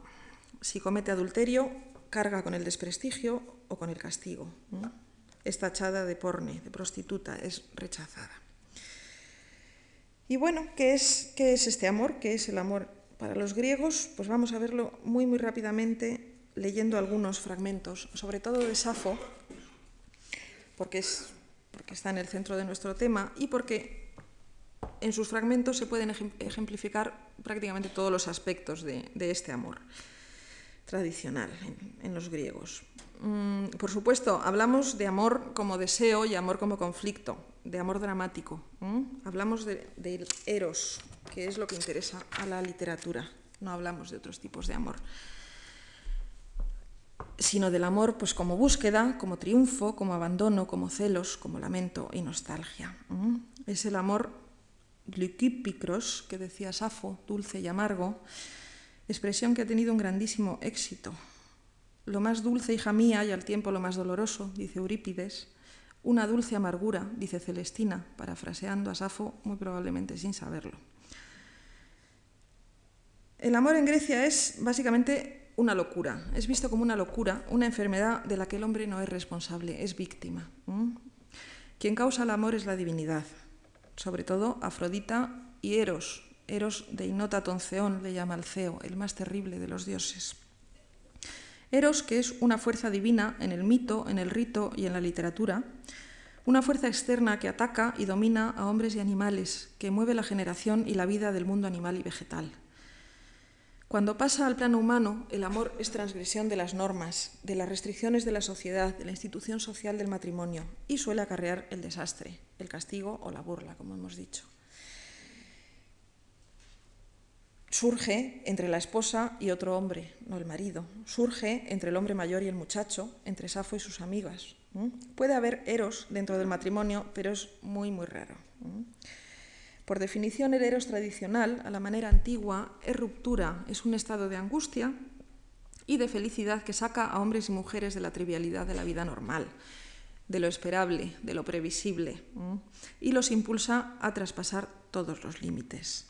[SPEAKER 1] Si comete adulterio, carga con el desprestigio o con el castigo. Es tachada de porne, de prostituta, es rechazada. Y bueno, ¿qué es, ¿qué es este amor? ¿Qué es el amor para los griegos? Pues vamos a verlo muy, muy rápidamente leyendo algunos fragmentos, sobre todo de Safo, porque, es, porque está en el centro de nuestro tema y porque en sus fragmentos se pueden ejemplificar prácticamente todos los aspectos de, este amor tradicional en, los griegos. Mm, por supuesto, hablamos de amor como deseo y amor como conflicto, de amor dramático. Hablamos del de eros, que es lo que interesa a la literatura. No hablamos de otros tipos de amor sino del amor pues como búsqueda, como triunfo, como abandono, como celos, como lamento y nostalgia. Es el amor glucípicros que decía Safo, dulce y amargo, expresión que ha tenido un grandísimo éxito. Lo más dulce, hija mía, y al tiempo lo más doloroso, dice Eurípides, una dulce amargura, dice Celestina, parafraseando a Safo muy probablemente sin saberlo. El amor en Grecia es básicamente una locura, es visto como una locura, una enfermedad de la que el hombre no es responsable, es víctima. Quien causa el amor es la divinidad, sobre todo Afrodita y Eros. Eros de Inota Tonceón le llama Alceo, el más terrible de los dioses. Eros, que es una fuerza divina en el mito, en el rito y en la literatura, una fuerza externa que ataca y domina a hombres y animales, que mueve la generación y la vida del mundo animal y vegetal. Cuando pasa al plano humano, el amor es transgresión de las normas, de las restricciones de la sociedad, de la institución social del matrimonio y suele acarrear el desastre, el castigo o la burla, como hemos dicho. Surge entre la esposa y otro hombre, no el marido. Surge entre el hombre mayor y el muchacho, entre Safo y sus amigas. Puede haber eros dentro del matrimonio, pero es muy, muy raro. Por definición, el eros tradicional, a la manera antigua, es ruptura, es un estado de angustia y de felicidad que saca a hombres y mujeres de la trivialidad de la vida normal, de lo esperable, de lo previsible, y los impulsa a traspasar todos los límites.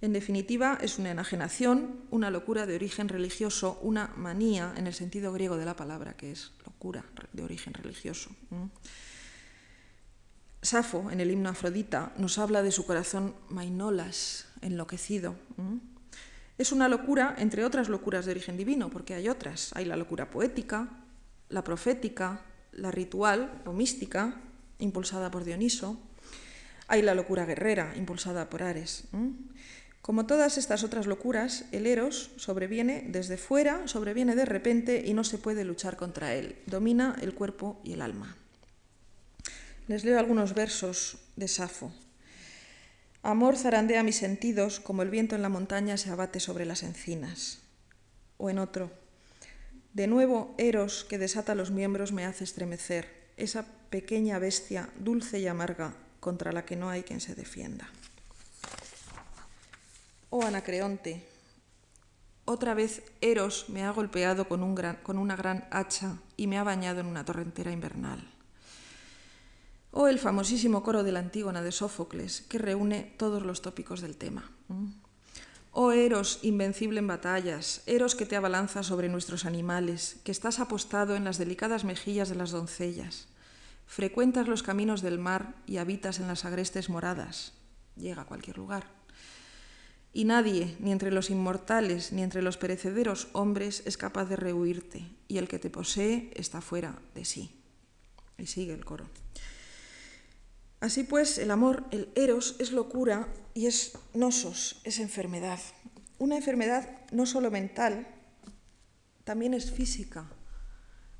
[SPEAKER 1] En definitiva, es una enajenación, una locura de origen religioso, una manía en el sentido griego de la palabra, que es locura de origen religioso. Safo, en el himno Afrodita, nos habla de su corazón mainolas, enloquecido. Es una locura, entre otras locuras de origen divino, porque hay otras. Hay la locura poética, la profética, la ritual o mística, impulsada por Dioniso. Hay la locura guerrera, impulsada por Ares. Como todas estas otras locuras, el Eros sobreviene desde fuera, sobreviene de repente y no se puede luchar contra él. Domina el cuerpo y el alma. Les leo algunos versos de Safo. Amor zarandea mis sentidos como el viento en la montaña se abate sobre las encinas. O en otro, de nuevo Eros que desata los miembros me hace estremecer, esa pequeña bestia dulce y amarga contra la que no hay quien se defienda. Oh Anacreonte, otra vez Eros me ha golpeado con, con una gran hacha y me ha bañado en una torrentera invernal o el famosísimo coro de la Antígona de Sófocles, que reúne todos los tópicos del tema. Oh Eros, invencible en batallas, Eros que te abalanza sobre nuestros animales, que estás apostado en las delicadas mejillas de las doncellas, frecuentas los caminos del mar y habitas en las agrestes moradas, llega a cualquier lugar. Y nadie, ni entre los inmortales, ni entre los perecederos hombres, es capaz de rehuirte, y el que te posee está fuera de sí. Y sigue el coro. Así pues, el amor, el eros, es locura y es nosos, es enfermedad. Una enfermedad no solo mental, también es física.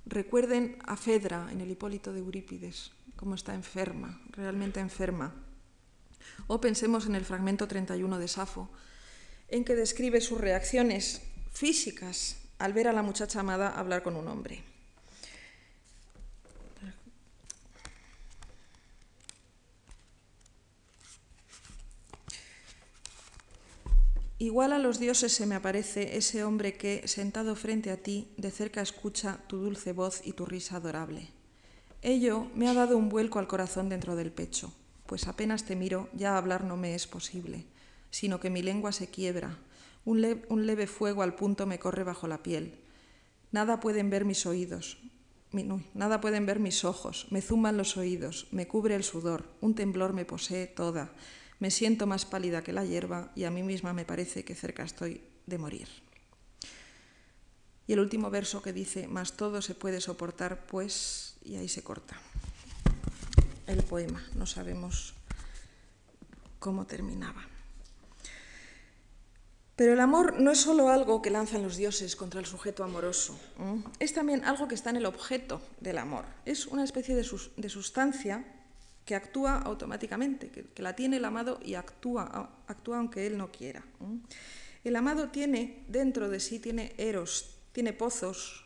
[SPEAKER 1] Recuerden a Fedra en el Hipólito de Eurípides, cómo está enferma, realmente enferma. O pensemos en el fragmento 31 de Safo, en que describe sus reacciones físicas al ver a la muchacha amada hablar con un hombre. Igual a los dioses se me aparece ese hombre que, sentado frente a ti, de cerca escucha tu dulce voz y tu risa adorable. Ello me ha dado un vuelco al corazón dentro del pecho, pues apenas te miro ya hablar no me es posible, sino que mi lengua se quiebra, un, leve fuego al punto me corre bajo la piel. Nada pueden ver mis oídos, nada pueden ver mis ojos, me zuman los oídos, me cubre el sudor, un temblor me posee toda, me siento más pálida que la hierba y a mí misma me parece que cerca estoy de morir. Y el último verso que dice, más todo se puede soportar, pues, y ahí se corta el poema, no sabemos cómo terminaba. Pero el amor no es solo algo que lanzan los dioses contra el sujeto amoroso, es también algo que está en el objeto del amor. Es una especie de, sustancia que actúa automáticamente, que, la tiene el amado y actúa, actúa aunque él no quiera. El amado tiene dentro de sí, tiene eros, tiene pozos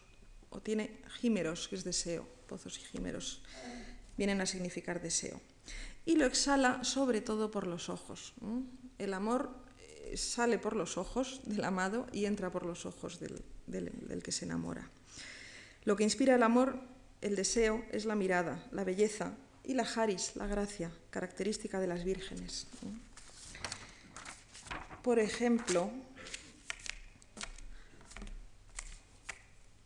[SPEAKER 1] o tiene gímeros, que es deseo. Pozos y gímeros vienen a significar deseo. Y lo exhala sobre todo por los ojos. El amor eh, sale por los ojos del amado y entra por los ojos del, del que se enamora. Lo que inspira el amor, el deseo, es la mirada, la belleza, y la haris, la gracia, característica de las vírgenes. Por ejemplo,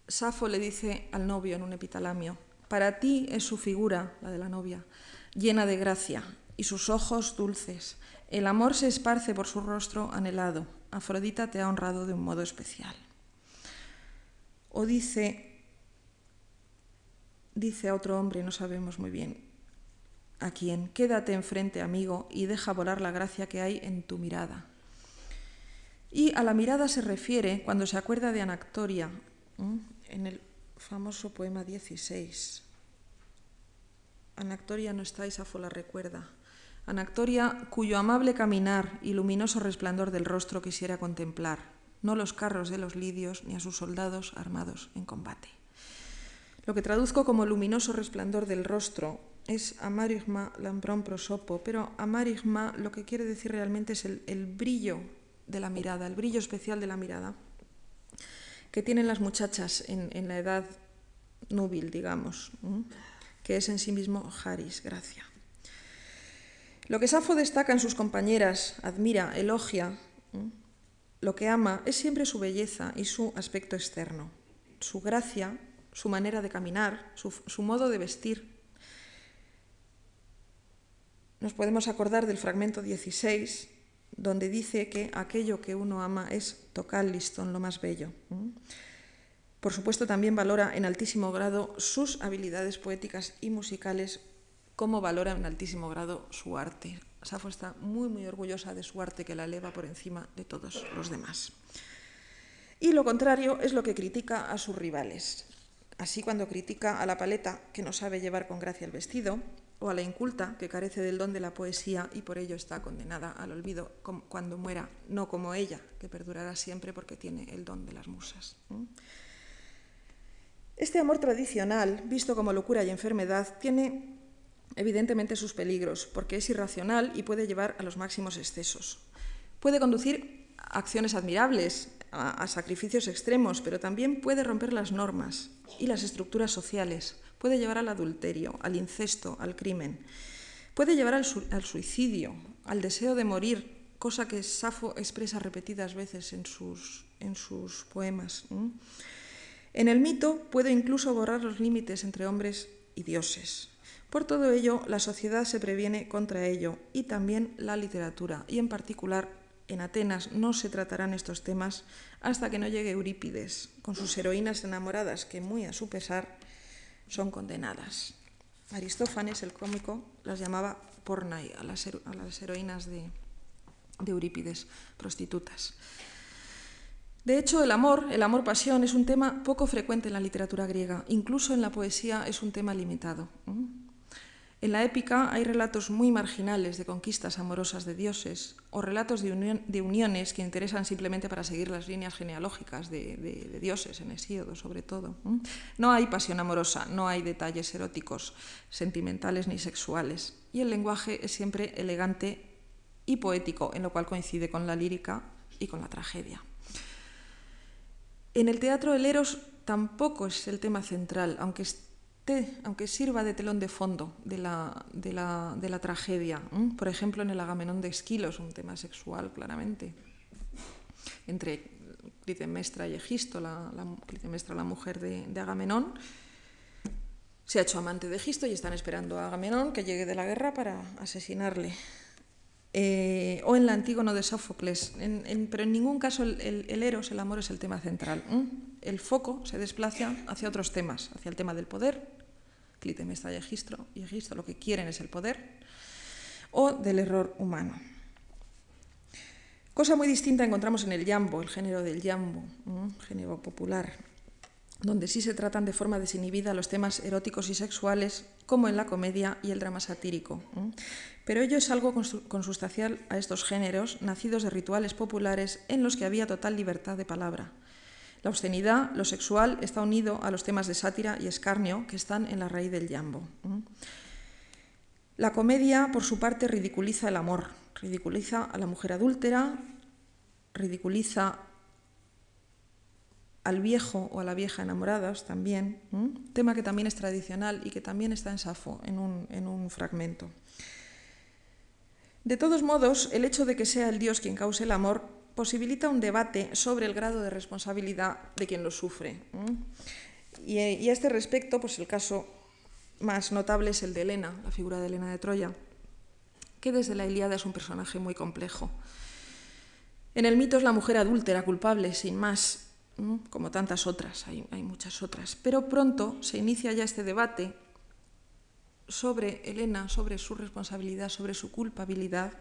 [SPEAKER 1] Safo le dice al novio en un epitalamio, para ti es su figura, la de la novia, llena de gracia, y sus ojos dulces. El amor se esparce por su rostro anhelado. Afrodita te ha honrado de un modo especial. O dice, dice a otro hombre, no sabemos muy bien, a quien quédate enfrente, amigo, y deja volar la gracia que hay en tu mirada. Y a la mirada se refiere cuando se acuerda de Anactoria, en el famoso poema 16. Anactoria no está, Isafo la recuerda. Anactoria, cuyo amable caminar y luminoso resplandor del rostro quisiera contemplar, no los carros de los lidios ni a sus soldados armados en combate. Lo que traduzco como luminoso resplandor del rostro es amarigma lambrón prosopo, pero amarigma lo que quiere decir realmente es el, brillo de la mirada, el brillo especial de la mirada que tienen las muchachas en, la edad núbil, digamos, que es en sí mismo haris, gracia. Lo que Safo destaca en sus compañeras, admira, elogia, lo que ama es siempre su belleza y su aspecto externo, su gracia, su manera de caminar, su modo de vestir, nos podemos acordar del fragmento 16, donde dice que aquello que uno ama es tocar listón, lo más bello. Por supuesto, también valora en altísimo grado sus habilidades poéticas y musicales, como valora en altísimo grado su arte. Safo está muy, muy orgullosa de su arte que la eleva por encima de todos los demás. Y lo contrario es lo que critica a sus rivales. Así cuando critica a la paleta que no sabe llevar con gracia el vestido, o a la inculta, que carece del don de la poesía y por ello está condenada al olvido cuando muera, no como ella, que perdurará siempre porque tiene el don de las musas. Este amor tradicional, visto como locura y enfermedad, tiene evidentemente sus peligros, porque es irracional y puede llevar a los máximos excesos. Puede conducir a acciones admirables, a, sacrificios extremos, pero también puede romper las normas y las estructuras sociales, puede llevar al adulterio, al incesto, al crimen, puede llevar al, suicidio, al deseo de morir, cosa que Safo expresa repetidas veces en sus, en sus poemas. En el mito puede incluso borrar los límites entre hombres y dioses. Por todo ello, la sociedad se previene contra ello y también la literatura, y en particular en Atenas no se tratarán estos temas hasta que no llegue Eurípides, con sus heroínas enamoradas que, muy a su pesar, son condenadas. Aristófanes, el cómico, las llamaba pornai, a las, heroínas de, Eurípides, prostitutas. De hecho, el amor, el amor-pasión, es un tema poco frecuente en la literatura griega, incluso en la poesía es un tema limitado. En la épica hay relatos muy marginales de conquistas amorosas de dioses o relatos de, uniones que interesan simplemente para seguir las líneas genealógicas de, dioses, en Hesíodo sobre todo. No hay pasión amorosa, no hay detalles eróticos, sentimentales ni sexuales. Y el lenguaje es siempre elegante y poético, en lo cual coincide con la lírica y con la tragedia. En el teatro el eros tampoco es el tema central, aunque aunque sirva de telón de fondo de la, de la, tragedia. Por ejemplo, en el Agamenón de Esquilos, un tema sexual claramente, entre Clitemestra y Egisto, la, la la mujer de, Agamenón, se ha hecho amante de Egisto y están esperando a Agamenón que llegue de la guerra para asesinarle. Eh, o en la Antígono de Sófocles, pero en ningún caso el, el, eros, el amor, es el tema central. El foco se desplaza hacia otros temas, hacia el tema del poder, Clitemnestra y Egisto, y lo que quieren es el poder, o del error humano. Cosa muy distinta encontramos en el yambo, el género del yambo, género popular, donde sí se tratan de forma desinhibida los temas eróticos y sexuales, como en la comedia y el drama satírico. Pero ello es algo consustancial a estos géneros, nacidos de rituales populares en los que había total libertad de palabra. La obscenidad, lo sexual, está unido a los temas de sátira y escarnio que están en la raíz del yambo. La comedia, por su parte, ridiculiza el amor, ridiculiza a la mujer adúltera, ridiculiza al viejo o a la vieja enamoradas también, tema que también es tradicional y que también está en Safo en un, en un fragmento. De todos modos, el hecho de que sea el Dios quien cause el amor posibilita un debate sobre el grado de responsabilidad de quien lo sufre. Y, a este respecto, pues el caso más notable es el de Helena, la figura de Helena de Troya, que desde la Ilíada es un personaje muy complejo. En el mito es la mujer adúltera, culpable, sin más, como tantas otras, hay, muchas otras. Pero pronto se inicia ya este debate sobre Elena, sobre su responsabilidad, sobre su culpabilidad.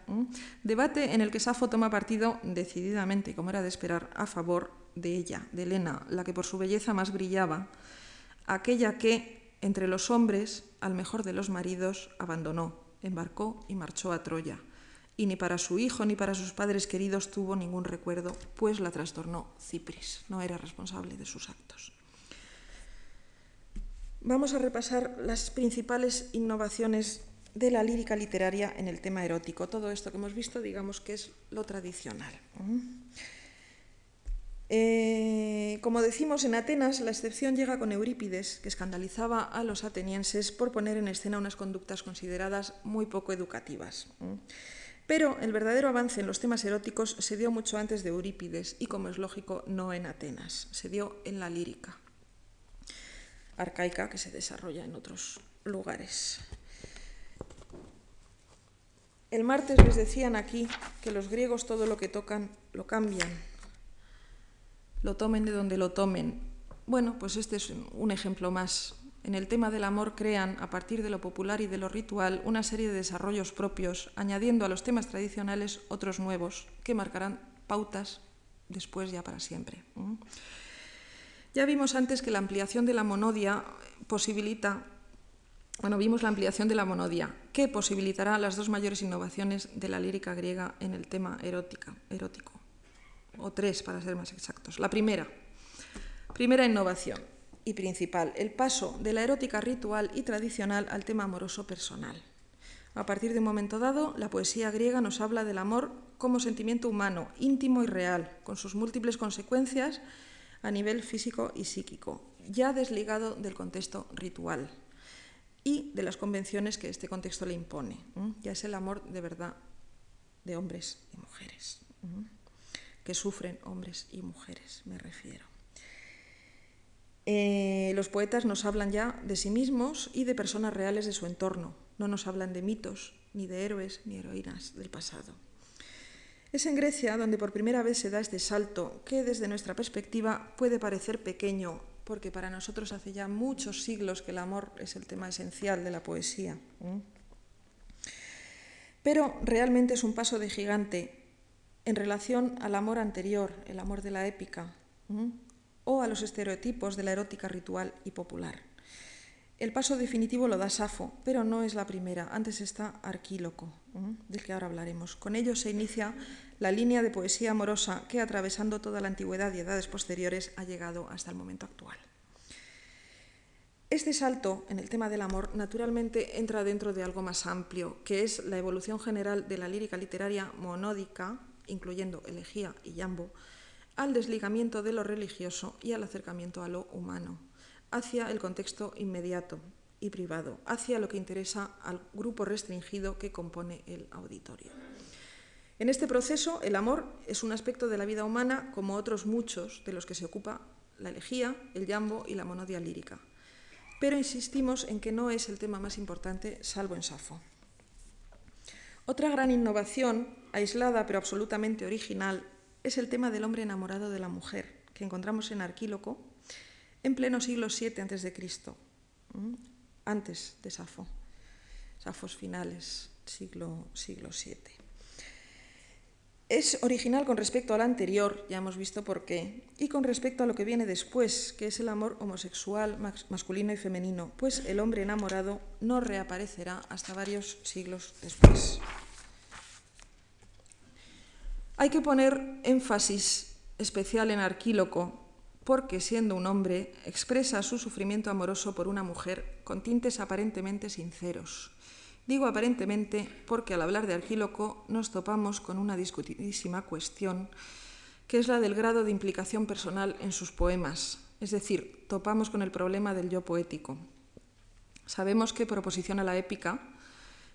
[SPEAKER 1] Debate en el que Safo toma partido decididamente, como era de esperar, a favor de ella, de Elena, la que por su belleza más brillaba, aquella que, entre los hombres, al mejor de los maridos, abandonó, embarcó y marchó a Troya y ni para su hijo ni para sus padres queridos tuvo ningún recuerdo, pues la trastornó Cipris, no era responsable de sus actos. Vamos a repasar las principales innovaciones de la lírica literaria en el tema erótico. Todo esto que hemos visto, digamos que es lo tradicional. Eh, como decimos, en Atenas la excepción llega con Eurípides, que escandalizaba a los atenienses por poner en escena unas conductas consideradas muy poco educativas. Pero el verdadero avance en los temas eróticos se dio mucho antes de Eurípides y, como es lógico, no en Atenas, se dio en la lírica arcaica que se desarrolla en otros lugares. El martes les decían aquí que los griegos todo lo que tocan lo cambian, lo tomen de donde lo tomen. Bueno, pues este es un ejemplo más en el tema del amor crean, a partir de lo popular y de lo ritual, una serie de desarrollos propios, añadiendo a los temas tradicionales otros nuevos que marcarán pautas después ya para siempre. Ya vimos antes que la ampliación de la monodia posibilita, bueno, vimos la ampliación de la monodia, que posibilitará las dos mayores innovaciones de la lírica griega en el tema erótica, erótico, o tres para ser más exactos. La primera, primera innovación, y principal, el paso de la erótica ritual y tradicional al tema amoroso personal. A partir de un momento dado, la poesía griega nos habla del amor como sentimiento humano, íntimo y real, con sus múltiples consecuencias a nivel físico y psíquico, ya desligado del contexto ritual y de las convenciones que este contexto le impone. Ya es el amor de verdad de hombres y mujeres, que sufren hombres y mujeres, me refiero. Eh, los poetas nos hablan ya de sí mismos y de personas reales de su entorno, no nos hablan de mitos, ni de héroes ni heroínas del pasado. Es en Grecia donde por primera vez se da este salto que desde nuestra perspectiva puede parecer pequeño, porque para nosotros hace ya muchos siglos que el amor es el tema esencial de la poesía. Pero realmente es un paso de gigante en relación al amor anterior, el amor de la épica, o a los estereotipos de la erótica ritual y popular. El paso definitivo lo da Safo, pero no es la primera. Antes está Arquíloco, del que ahora hablaremos. Con ello se inicia la línea de poesía amorosa que, atravesando toda la antigüedad y edades posteriores, ha llegado hasta el momento actual. Este salto en el tema del amor naturalmente entra dentro de algo más amplio, que es la evolución general de la lírica literaria monódica, incluyendo elegía y yambo, al desligamiento de lo religioso y al acercamiento a lo humano, hacia el contexto inmediato y privado, hacia lo que interesa al grupo restringido que compone el auditorio. En este proceso, el amor es un aspecto de la vida humana como otros muchos de los que se ocupa la elegía, el yambo y la monodia lírica. Pero insistimos en que no es el tema más importante, salvo en Safo. Otra gran innovación, aislada pero absolutamente original, es el tema del hombre enamorado de la mujer, que encontramos en Arquíloco en pleno siglo VII a.C., antes de Safo, Safos finales, siglo, siglo VII. Es original con respecto al anterior, ya hemos visto por qué, y con respecto a lo que viene después, que es el amor homosexual masculino y femenino, pues el hombre enamorado no reaparecerá hasta varios siglos después. Hay que poner énfasis especial en Arquíloco, porque siendo un hombre expresa su sufrimiento amoroso por una mujer con tintes aparentemente sinceros Digo aparentemente porque al hablar de Arquíloco nos topamos con una discutidísima cuestión, que es la del grado de implicación personal en sus poemas, es decir, topamos con el problema del yo poético. Sabemos que por oposición a la épica,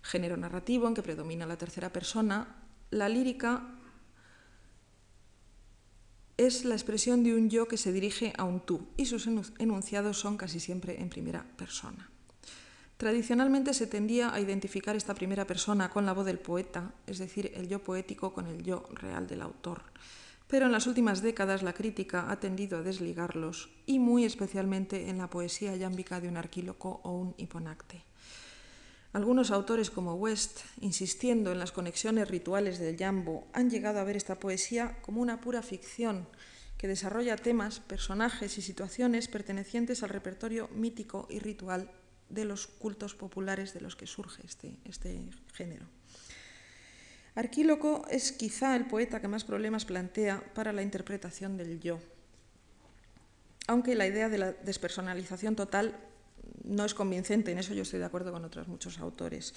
[SPEAKER 1] género narrativo en que predomina la tercera persona, la lírica es la expresión de un yo que se dirige a un tú y sus enunciados son casi siempre en primera persona. Tradicionalmente se tendía a identificar esta primera persona con la voz del poeta, es decir, el yo poético con el yo real del autor. Pero en las últimas décadas la crítica ha tendido a desligarlos, y muy especialmente en la poesía yámbica de un arquíloco o un hiponacte. Algunos autores como West, insistiendo en las conexiones rituales del yambo, han llegado a ver esta poesía como una pura ficción que desarrolla temas, personajes y situaciones pertenecientes al repertorio mítico y ritual de los cultos populares de los que surge este, este género. Arquíloco es quizá el poeta que más problemas plantea para la interpretación del yo, aunque la idea de la despersonalización total no es convincente, en eso yo estoy de acuerdo con otros muchos autores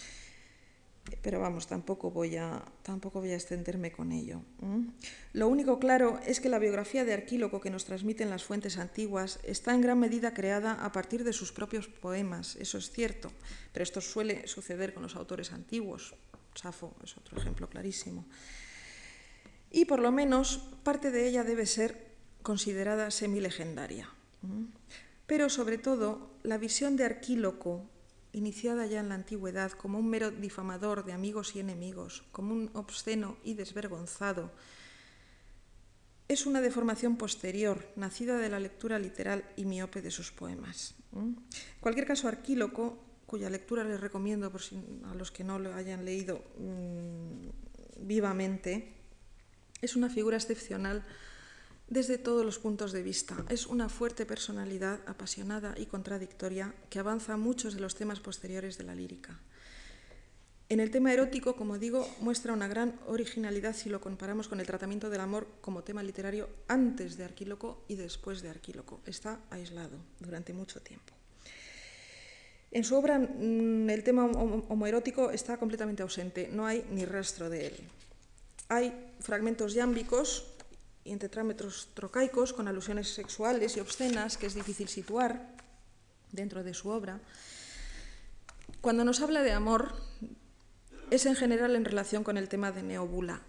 [SPEAKER 1] pero vamos, tampoco voy a, tampoco voy a extenderme con ello. Lo único claro es que la biografía de Arquíloco que nos transmiten las fuentes antiguas está en gran medida creada a partir de sus propios poemas, eso es cierto, pero esto suele suceder con los autores antiguos. Safo es otro ejemplo clarísimo. Y por lo menos parte de ella debe ser considerada semilegendaria. Pero sobre todo, la visión de Arquíloco iniciada ya en la antigüedad como un mero difamador de amigos y enemigos, como un obsceno y desvergonzado, es una deformación posterior, nacida de la lectura literal y miope de sus poemas. En cualquier caso, Arquíloco, cuya lectura les recomiendo por si, a los que no lo hayan leído mm, vivamente, es una figura excepcional desde todos los puntos de vista. Es una fuerte personalidad apasionada y contradictoria que avanza muchos de los temas posteriores de la lírica. En el tema erótico, como digo, muestra una gran originalidad si lo comparamos con el tratamiento del amor como tema literario antes de Arquíloco y después de Arquíloco. Está aislado durante mucho tiempo. En su obra mm, el tema homoerótico está completamente ausente, no hay ni rastro de él. Hay fragmentos yámbicos y en tetrámetros trocaicos con alusiones sexuales y obscenas que es difícil situar dentro de su obra. Cuando nos habla de amor, es en general en relación con el tema de Neobula.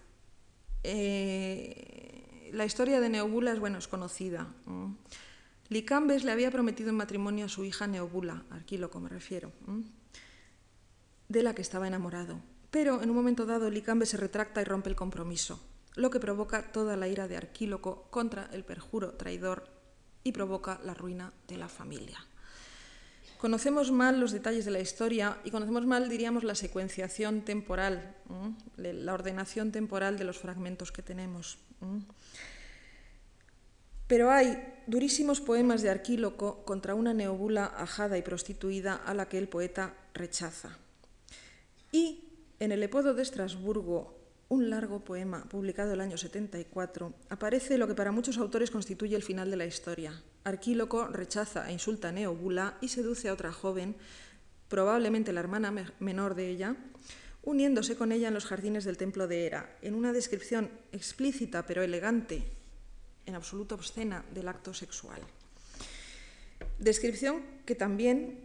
[SPEAKER 1] Eh, la historia de Neobula es, bueno, es conocida. Licambes le había prometido en matrimonio a su hija Neobula, Arquíloco me refiero, de la que estaba enamorado. Pero en un momento dado Licambes se retracta y rompe el compromiso lo que provoca toda la ira de Arquíloco contra el perjuro traidor y provoca la ruina de la familia. Conocemos mal los detalles de la historia y conocemos mal, diríamos, la secuenciación temporal, la ordenación temporal de los fragmentos que tenemos. Pero hay durísimos poemas de Arquíloco contra una neobula ajada y prostituida a la que el poeta rechaza. Y en el Epodo de Estrasburgo, un largo poema publicado el año 74, aparece lo que para muchos autores constituye el final de la historia. Arquíloco rechaza e insulta a Neobula y seduce a otra joven, probablemente la hermana menor de ella, uniéndose con ella en los jardines del templo de Hera, en una descripción explícita pero elegante, en absoluto obscena, del acto sexual. Descripción que también,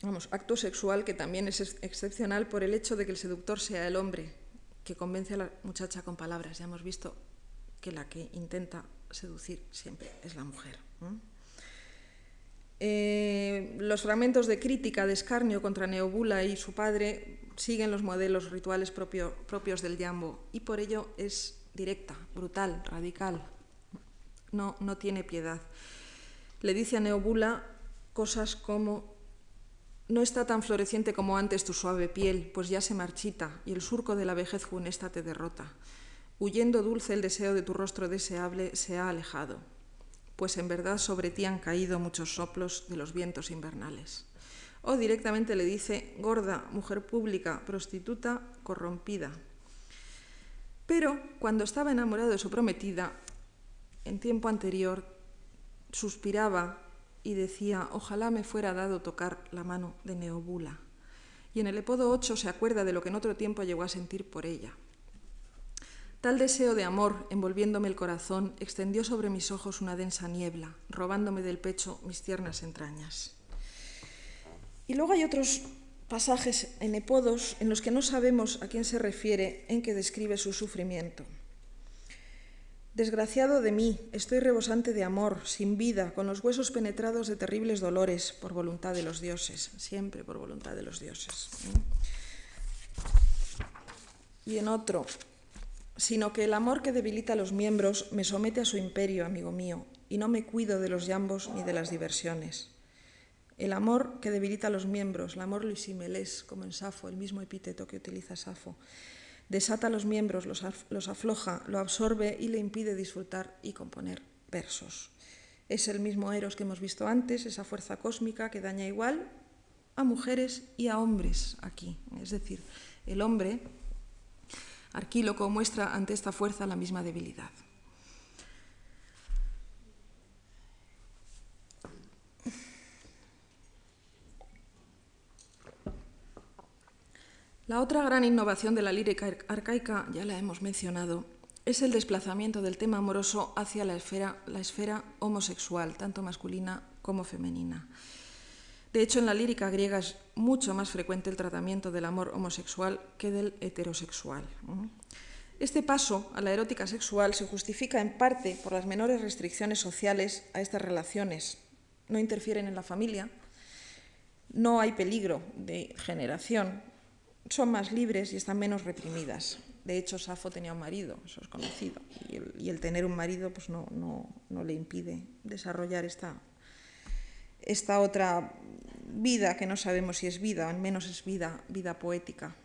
[SPEAKER 1] vamos, acto sexual que también es excepcional por el hecho de que el seductor sea el hombre, que convence a la muchacha con palabras. Ya hemos visto que la que intenta seducir siempre es la mujer. Eh, los fragmentos de crítica, de escarnio contra Neobula y su padre siguen los modelos rituales propios del Yambo y por ello es directa, brutal, radical. No, no tiene piedad. Le dice a Neobula cosas como no está tan floreciente como antes tu suave piel, pues ya se marchita y el surco de la vejez funesta te derrota. Huyendo dulce el deseo de tu rostro deseable se ha alejado, pues en verdad sobre ti han caído muchos soplos de los vientos invernales. O directamente le dice, gorda, mujer pública, prostituta, corrompida. Pero cuando estaba enamorado de su prometida, en tiempo anterior, suspiraba y decía, ojalá me fuera dado tocar la mano de Neobula. Y en el Epodo 8 se acuerda de lo que en otro tiempo llegó a sentir por ella. Tal deseo de amor, envolviéndome el corazón, extendió sobre mis ojos una densa niebla, robándome del pecho mis tiernas entrañas. Y luego hay otros pasajes en Epodos en los que no sabemos a quién se refiere en que describe su sufrimiento. Desgraciado de mí, estoy rebosante de amor, sin vida, con los huesos penetrados de terribles dolores, por voluntad de los dioses, siempre por voluntad de los dioses. Y en otro, sino que el amor que debilita los miembros me somete a su imperio, amigo mío, y no me cuido de los llambos ni de las diversiones. El amor que debilita los miembros, el amor lisimelés, como en Safo, el mismo epíteto que utiliza Safo, desata los miembros, los, afloja, lo absorbe y le impide disfrutar y componer versos. Es el mismo Eros que hemos visto antes, esa fuerza cósmica que daña igual a mujeres y a hombres aquí. Es decir, el hombre, Arquíloco, muestra ante esta fuerza la misma debilidad. La otra gran innovación de la lírica arcaica, ya la hemos mencionado, es el desplazamiento del tema amoroso hacia la esfera, homosexual, tanto masculina como femenina. De hecho, en la lírica griega es mucho más frecuente el tratamiento del amor homosexual que del heterosexual. Este paso a la erótica sexual se justifica en parte por las menores restricciones sociales a estas relaciones. No interfieren en la familia, no hay peligro de generación, son más libres y están menos reprimidas. De hecho, Safo tenía un marido, eso es conocido, y el, tener un marido pues no, no, le impide desarrollar esta, esta otra vida que no sabemos si es vida, o al menos es vida, vida poética.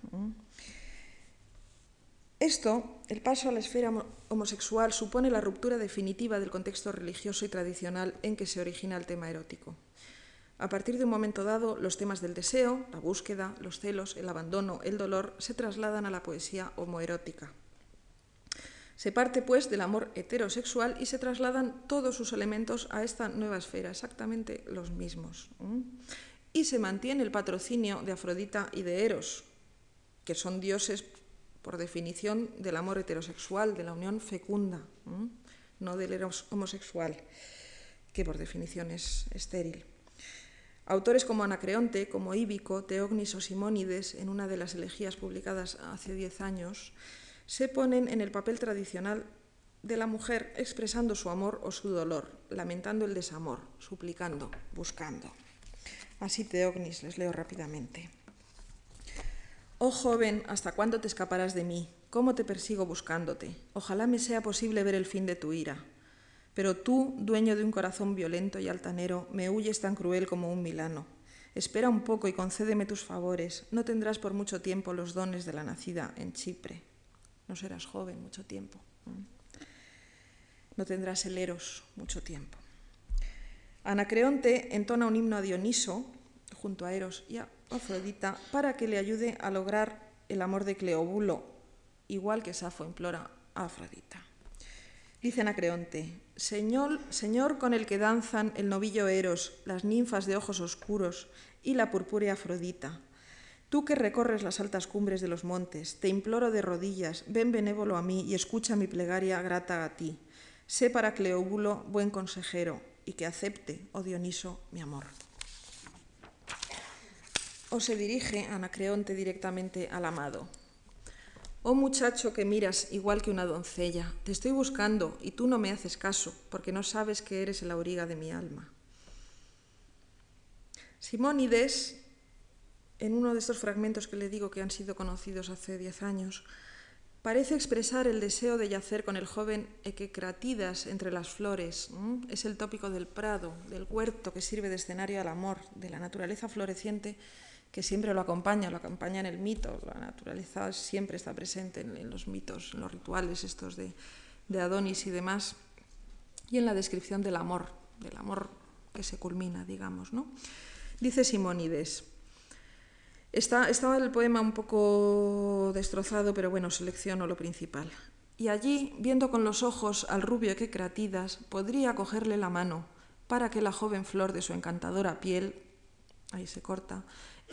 [SPEAKER 1] Esto, el paso a la esfera homosexual, supone la ruptura definitiva del contexto religioso y tradicional en que se origina el tema erótico. A partir de un momento dado, los temas del deseo, la búsqueda, los celos, el abandono, el dolor, se trasladan a la poesía homoerótica. Se parte, pues, del amor heterosexual y se trasladan todos sus elementos a esta nueva esfera, exactamente los mismos. Y se mantiene el patrocinio de Afrodita y de Eros, que son dioses, por definición, del amor heterosexual, de la unión fecunda, no del eros homosexual, que por definición es estéril. Autores como Anacreonte, como Íbico, Teognis o Simónides, en una de las elegías publicadas hace diez años, se ponen en el papel tradicional de la mujer expresando su amor o su dolor, lamentando el desamor, suplicando, buscando. Así Teognis, les leo rápidamente. Oh joven, ¿hasta cuándo te escaparás de mí? ¿Cómo te persigo buscándote? Ojalá me sea posible ver el fin de tu ira. Pero tú, dueño de un corazón violento y altanero, me huyes tan cruel como un milano. Espera un poco y concédeme tus favores. No tendrás por mucho tiempo los dones de la nacida en Chipre. No serás joven mucho tiempo. No tendrás el eros mucho tiempo. Anacreonte entona un himno a Dioniso, junto a Eros y a Afrodita, para que le ayude a lograr el amor de Cleobulo, igual que Safo implora a Afrodita. Dice Anacreonte, Señor, Señor con el que danzan el novillo Eros, las ninfas de ojos oscuros y la purpúrea Afrodita. Tú que recorres las altas cumbres de los montes, te imploro de rodillas, ven benévolo a mí y escucha mi plegaria grata a ti. Sé para Cleóbulo buen consejero y que acepte, oh Dioniso, mi amor. O se dirige Anacreonte directamente al amado. Oh muchacho que miras igual que una doncella, te estoy buscando y tú no me haces caso, porque no sabes que eres el auriga de mi alma. Simónides, en uno de estos fragmentos que le digo que han sido conocidos hace diez años, parece expresar el deseo de yacer con el joven Equecratidas entre las flores. Es el tópico del prado, del huerto que sirve de escenario al amor, de la naturaleza floreciente que siempre lo acompaña, lo acompaña en el mito. La naturaleza siempre está presente en, los mitos, en los rituales estos de, Adonis y demás, y en la descripción del amor, del amor que se culmina, digamos. ¿no? Dice Simónides, Está, estaba el poema un poco destrozado, pero bueno, selecciono lo principal. Y allí, viendo con los ojos al rubio que cratidas, podría cogerle la mano para que la joven flor de su encantadora piel, ahí se corta,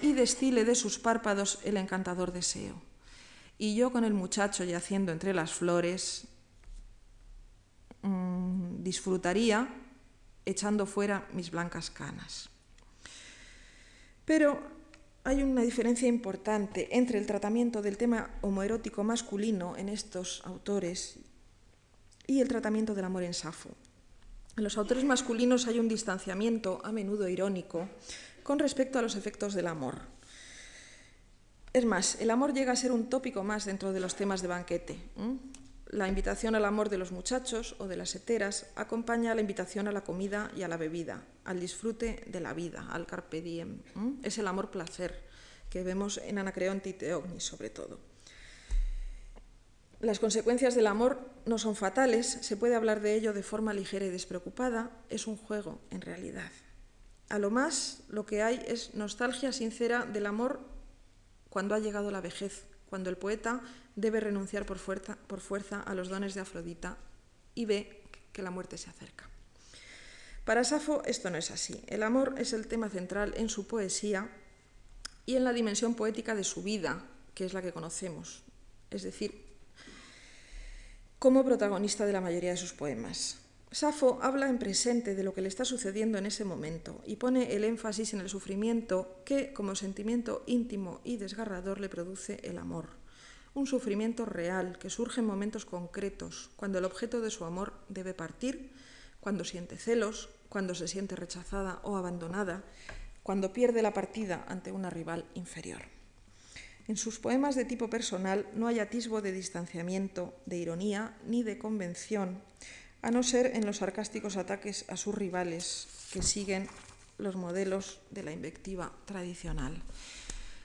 [SPEAKER 1] y destile de sus párpados el encantador deseo. Y yo con el muchacho yaciendo entre las flores, mmm, disfrutaría echando fuera mis blancas canas. Pero hay una diferencia importante entre el tratamiento del tema homoerótico masculino en estos autores y el tratamiento del amor en Safo. En los autores masculinos hay un distanciamiento, a menudo irónico, con respecto a los efectos del amor. Es más, el amor llega a ser un tópico más dentro de los temas de banquete. La invitación al amor de los muchachos o de las heteras acompaña a la invitación a la comida y a la bebida, al disfrute de la vida, al carpe diem. Es el amor placer que vemos en Anacreonte y Teognis sobre todo. Las consecuencias del amor no son fatales, se puede hablar de ello de forma ligera y despreocupada, es un juego en realidad. A lo más, lo que hay es nostalgia sincera del amor cuando ha llegado la vejez, cuando el poeta debe renunciar por fuerza, a los dones de Afrodita y ve que la muerte se acerca. Para Safo esto no es así. El amor es el tema central en su poesía y en la dimensión poética de su vida, que es la que conocemos, es decir, como protagonista de la mayoría de sus poemas. Safo habla en presente de lo que le está sucediendo en ese momento y pone el énfasis en el sufrimiento que, como sentimiento íntimo y desgarrador, le produce el amor. Un sufrimiento real que surge en momentos concretos, cuando el objeto de su amor debe partir, cuando siente celos, cuando se siente rechazada o abandonada, cuando pierde la partida ante una rival inferior. En sus poemas de tipo personal no hay atisbo de distanciamiento, de ironía ni de convención a no ser en los sarcásticos ataques a sus rivales que siguen los modelos de la invectiva tradicional.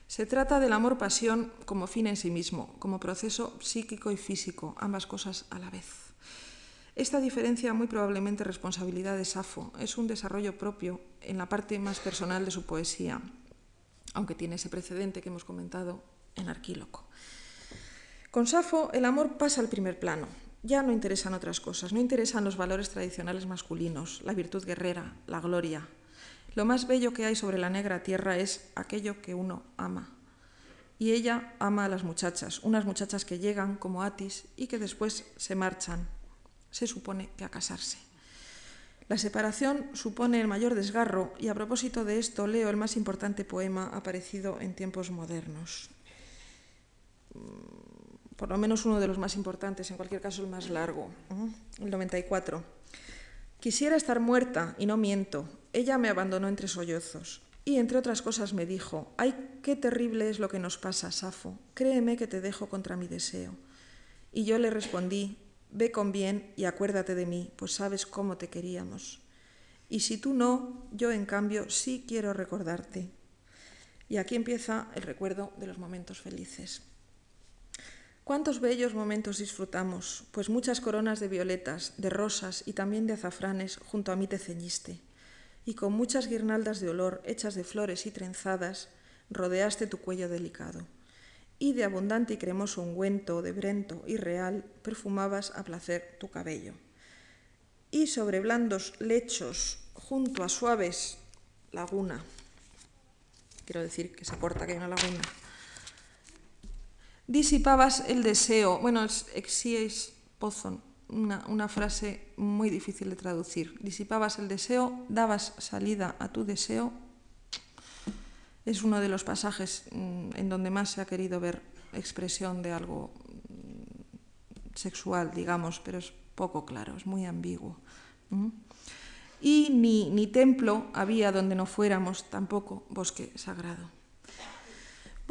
[SPEAKER 1] Se trata del amor-pasión como fin en sí mismo, como proceso psíquico y físico, ambas cosas a la vez. Esta diferencia, muy probablemente responsabilidad de Safo, es un desarrollo propio en la parte más personal de su poesía, aunque tiene ese precedente que hemos comentado en Arquíloco. Con Safo el amor pasa al primer plano, ya no interesan otras cosas, no interesan los valores tradicionales masculinos, la virtud guerrera, la gloria. Lo más bello que hay sobre la negra tierra es aquello que uno ama. Y ella ama a las muchachas, unas muchachas que llegan como Atis y que después se marchan, se supone que a casarse. La separación supone el mayor desgarro y a propósito de esto leo el más importante poema aparecido en tiempos modernos por lo menos uno de los más importantes, en cualquier caso el más largo, el 94. Quisiera estar muerta y no miento. Ella me abandonó entre sollozos. Y entre otras cosas me dijo, ay, qué terrible es lo que nos pasa, Safo. Créeme que te dejo contra mi deseo. Y yo le respondí, ve con bien y acuérdate de mí, pues sabes cómo te queríamos. Y si tú no, yo en cambio sí quiero recordarte. Y aquí empieza el recuerdo de los momentos felices. Cuántos bellos momentos disfrutamos, pues muchas coronas de violetas, de rosas y también de azafranes junto a mí te ceñiste, y con muchas guirnaldas de olor hechas de flores y trenzadas, rodeaste tu cuello delicado, y de abundante y cremoso ungüento de brento y real perfumabas a placer tu cabello. Y sobre blandos lechos, junto a suaves laguna, quiero decir que se corta que hay una laguna, disipabas el deseo, bueno, es exíes pozon, una, una, frase muy difícil de traducir. Disipabas el deseo, dabas salida a tu deseo. Es uno de los pasajes mm, en donde más se ha querido ver expresión de algo mm, sexual, digamos, pero es poco claro, es muy ambiguo. Y ni, ni templo había donde no fuéramos, tampoco bosque sagrado.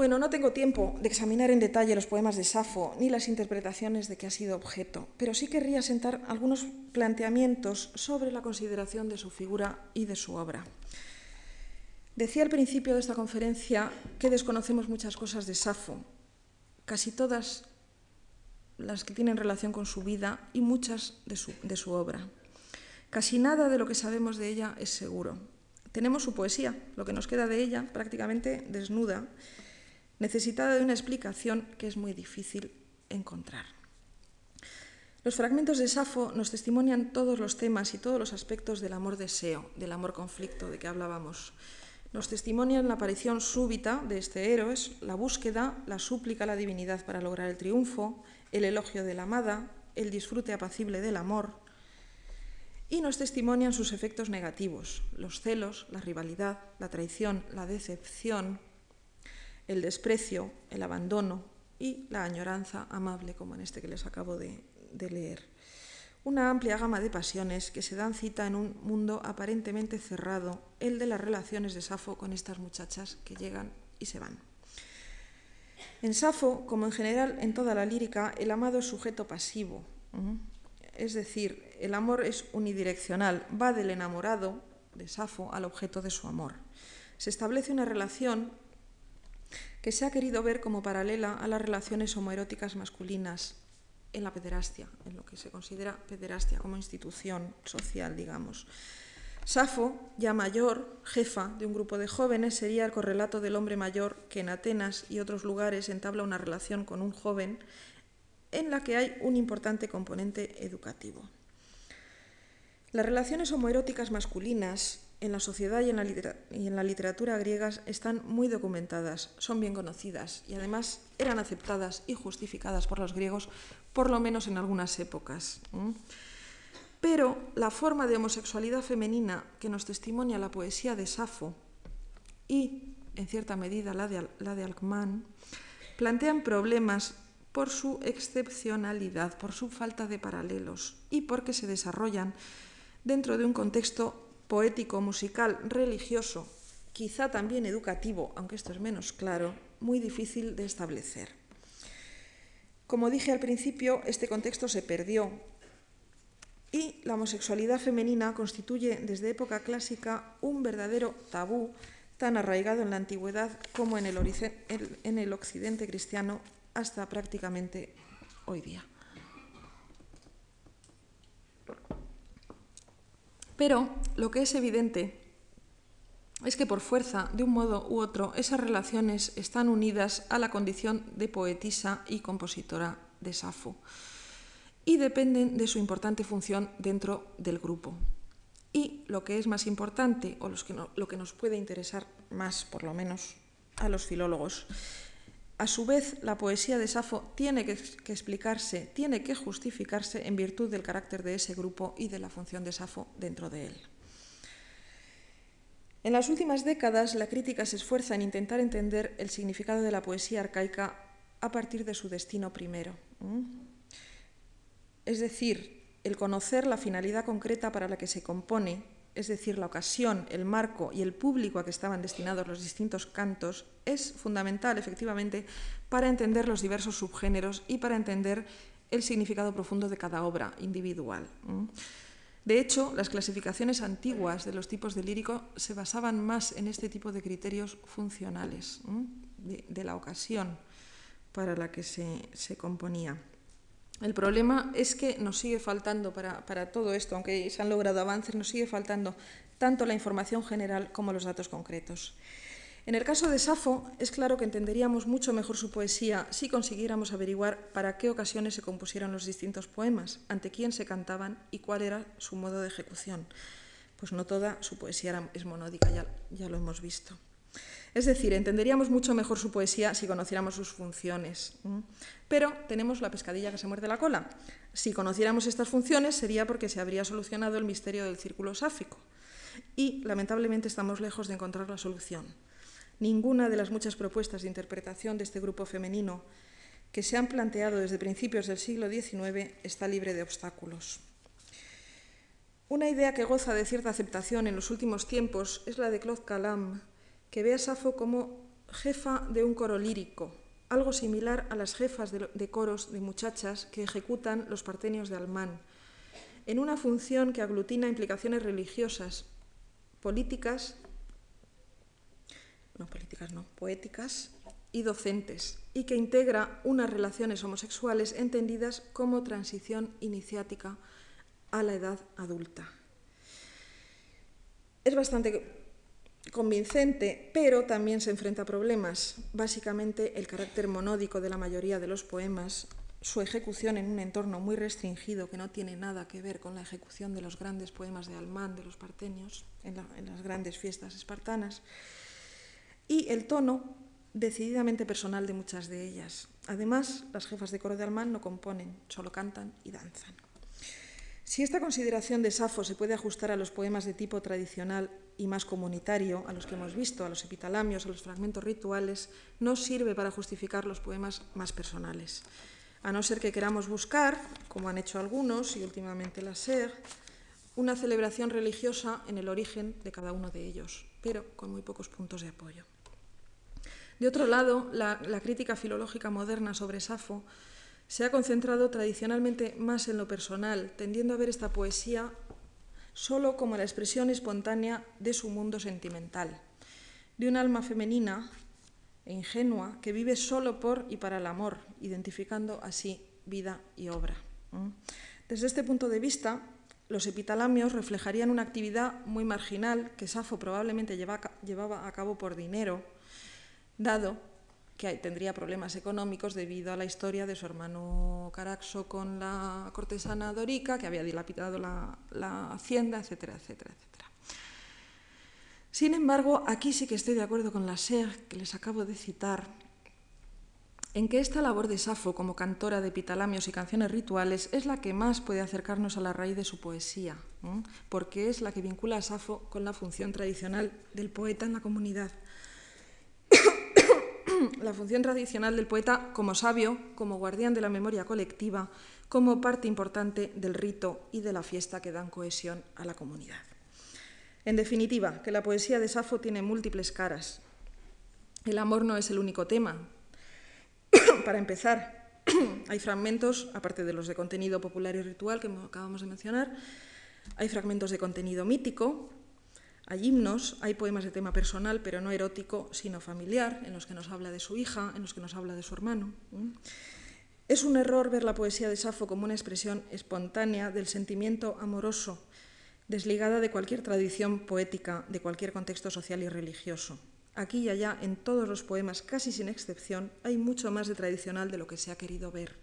[SPEAKER 1] Bueno, no tengo tiempo de examinar en detalle los poemas de Safo ni las interpretaciones de que ha sido objeto, pero sí querría sentar algunos planteamientos sobre la consideración de su figura y de su obra. Decía al principio de esta conferencia que desconocemos muchas cosas de Safo, casi todas las que tienen relación con su vida y muchas de su, de su obra. Casi nada de lo que sabemos de ella es seguro. Tenemos su poesía, lo que nos queda de ella prácticamente desnuda, necesitada de una explicación que es muy difícil encontrar. Los fragmentos de Safo nos testimonian todos los temas y todos los aspectos del amor-deseo, del amor-conflicto de que hablábamos. Nos testimonian la aparición súbita de este héroe, la búsqueda, la súplica a la divinidad para lograr el triunfo, el elogio de la amada, el disfrute apacible del amor, y nos testimonian sus efectos negativos, los celos, la rivalidad, la traición, la decepción, el desprecio, el abandono y la añoranza amable, como en este que les acabo de, leer una amplia gama de pasiones que se dan cita en un mundo aparentemente cerrado, el de las relaciones de Safo con estas muchachas que llegan y se van. En Safo, como en general en toda la lírica, el amado es sujeto pasivo, es decir, el amor es unidireccional, va del enamorado de Safo al objeto de su amor. Se establece una relación que se ha querido ver como paralela a las relaciones homoeróticas masculinas en la pederastia, en lo que se considera pederastia como institución social, digamos. Safo, ya mayor, jefa de un grupo de jóvenes, sería el correlato del hombre mayor que en Atenas y otros lugares entabla una relación con un joven en la que hay un importante componente educativo. Las relaciones homoeróticas masculinas en la sociedad y en la, literatura griegas están muy documentadas, son bien conocidas y además eran aceptadas y justificadas por los griegos, por lo menos en algunas épocas. Pero la forma de homosexualidad femenina que nos testimonia la poesía de Safo y, en cierta medida, la de, la de Alcmán, plantean problemas por su excepcionalidad, por su falta de paralelos y porque se desarrollan dentro de un contexto poético, musical, religioso, quizá también educativo, aunque esto es menos claro, muy difícil de establecer. Como dije al principio, este contexto se perdió y la homosexualidad femenina constituye desde época clásica un verdadero tabú tan arraigado en la antigüedad como en el, en el occidente cristiano hasta prácticamente hoy día. Pero lo que es evidente es que por fuerza, de un modo u otro, esas relaciones están unidas a la condición de poetisa y compositora de Safo y dependen de su importante función dentro del grupo. Y lo que es más importante, o lo que nos puede interesar más, por lo menos, a los filólogos, a su vez, la poesía de Safo tiene que, explicarse, tiene que justificarse en virtud del carácter de ese grupo y de la función de Safo dentro de él. En las últimas décadas, la crítica se esfuerza en intentar entender el significado de la poesía arcaica a partir de su destino primero. Es decir, el conocer la finalidad concreta para la que se compone es decir, la ocasión, el marco y el público a que estaban destinados los distintos cantos, es fundamental, efectivamente, para entender los diversos subgéneros y para entender el significado profundo de cada obra individual. De hecho, las clasificaciones antiguas de los tipos de lírico se basaban más en este tipo de criterios funcionales de, la ocasión para la que se, componía. El problema es que nos sigue faltando para, todo esto, aunque se han logrado avances, nos sigue faltando tanto la información general como los datos concretos. En el caso de Safo, es claro que entenderíamos mucho mejor su poesía si consiguiéramos averiguar para qué ocasiones se compusieron los distintos poemas, ante quién se cantaban y cuál era su modo de ejecución. Pues no toda su poesía es monódica, ya lo hemos visto. Es decir, entenderíamos mucho mejor su poesía si conociéramos sus funciones. Pero tenemos la pescadilla que se muerde la cola. Si conociéramos estas funciones sería porque se habría solucionado el misterio del círculo sáfico. Y lamentablemente estamos lejos de encontrar la solución. Ninguna de las muchas propuestas de interpretación de este grupo femenino que se han planteado desde principios del siglo XIX está libre de obstáculos. Una idea que goza de cierta aceptación en los últimos tiempos es la de Claude Calam, que ve a Safo como jefa de un coro lírico, algo similar a las jefas de, coros de muchachas que ejecutan los partenios de Almán, en una función que aglutina implicaciones religiosas, políticas no políticas, no, poéticas y docentes, y que integra unas relaciones homosexuales entendidas como transición iniciática a la edad adulta. Es bastante convincente, pero también se enfrenta a problemas, básicamente el carácter monódico de la mayoría de los poemas, su ejecución en un entorno muy restringido que no tiene nada que ver con la ejecución de los grandes poemas de Almán, de los partenios, en, en las grandes fiestas espartanas, y el tono decididamente personal de muchas de ellas. Además, las jefas de coro de Almán no componen, solo cantan y danzan. Si esta consideración de Safo se puede ajustar a los poemas de tipo tradicional y más comunitario, a los que hemos visto, a los epitalamios, a los fragmentos rituales, no sirve para justificar los poemas más personales. A no ser que queramos buscar, como han hecho algunos y últimamente la SER, una celebración religiosa en el origen de cada uno de ellos, pero con muy pocos puntos de apoyo. De otro lado, la, crítica filológica moderna sobre Safo se ha concentrado tradicionalmente más en lo personal, tendiendo a ver esta poesía solo como la expresión espontánea de su mundo sentimental, de un alma femenina e ingenua que vive solo por y para el amor, identificando así vida y obra. Desde este punto de vista, los epitalamios reflejarían una actividad muy marginal que Safo probablemente llevaba a cabo por dinero, dado que tendría problemas económicos debido a la historia de su hermano Caraxo con la cortesana Dorica, que había dilapidado la, hacienda, etcétera, etcétera, etcétera. Sin embargo, aquí sí que estoy de acuerdo con la que les acabo de citar, en que esta labor de Safo como cantora de epitalamios y canciones rituales es la que más puede acercarnos a la raíz de su poesía, porque es la que vincula a Safo con la función tradicional del poeta en la comunidad [clears throat] la función tradicional del poeta como sabio, como guardián de la memoria colectiva, como parte importante del rito y de la fiesta que dan cohesión a la comunidad. En definitiva, que la poesía de Safo tiene múltiples caras. El amor no es el único tema. [clears throat] Para empezar, [clears throat] hay fragmentos, aparte de los de contenido popular y ritual que acabamos de mencionar, hay fragmentos de contenido mítico, hay himnos, hay poemas de tema personal, pero no erótico, sino familiar, en los que nos habla de su hija, en los que nos habla de su hermano. Es un error ver la poesía de Safo como una expresión espontánea del sentimiento amoroso, desligada de cualquier tradición poética, de cualquier contexto social y religioso. Aquí y allá, en todos los poemas, casi sin excepción, hay mucho más de tradicional de lo que se ha querido ver.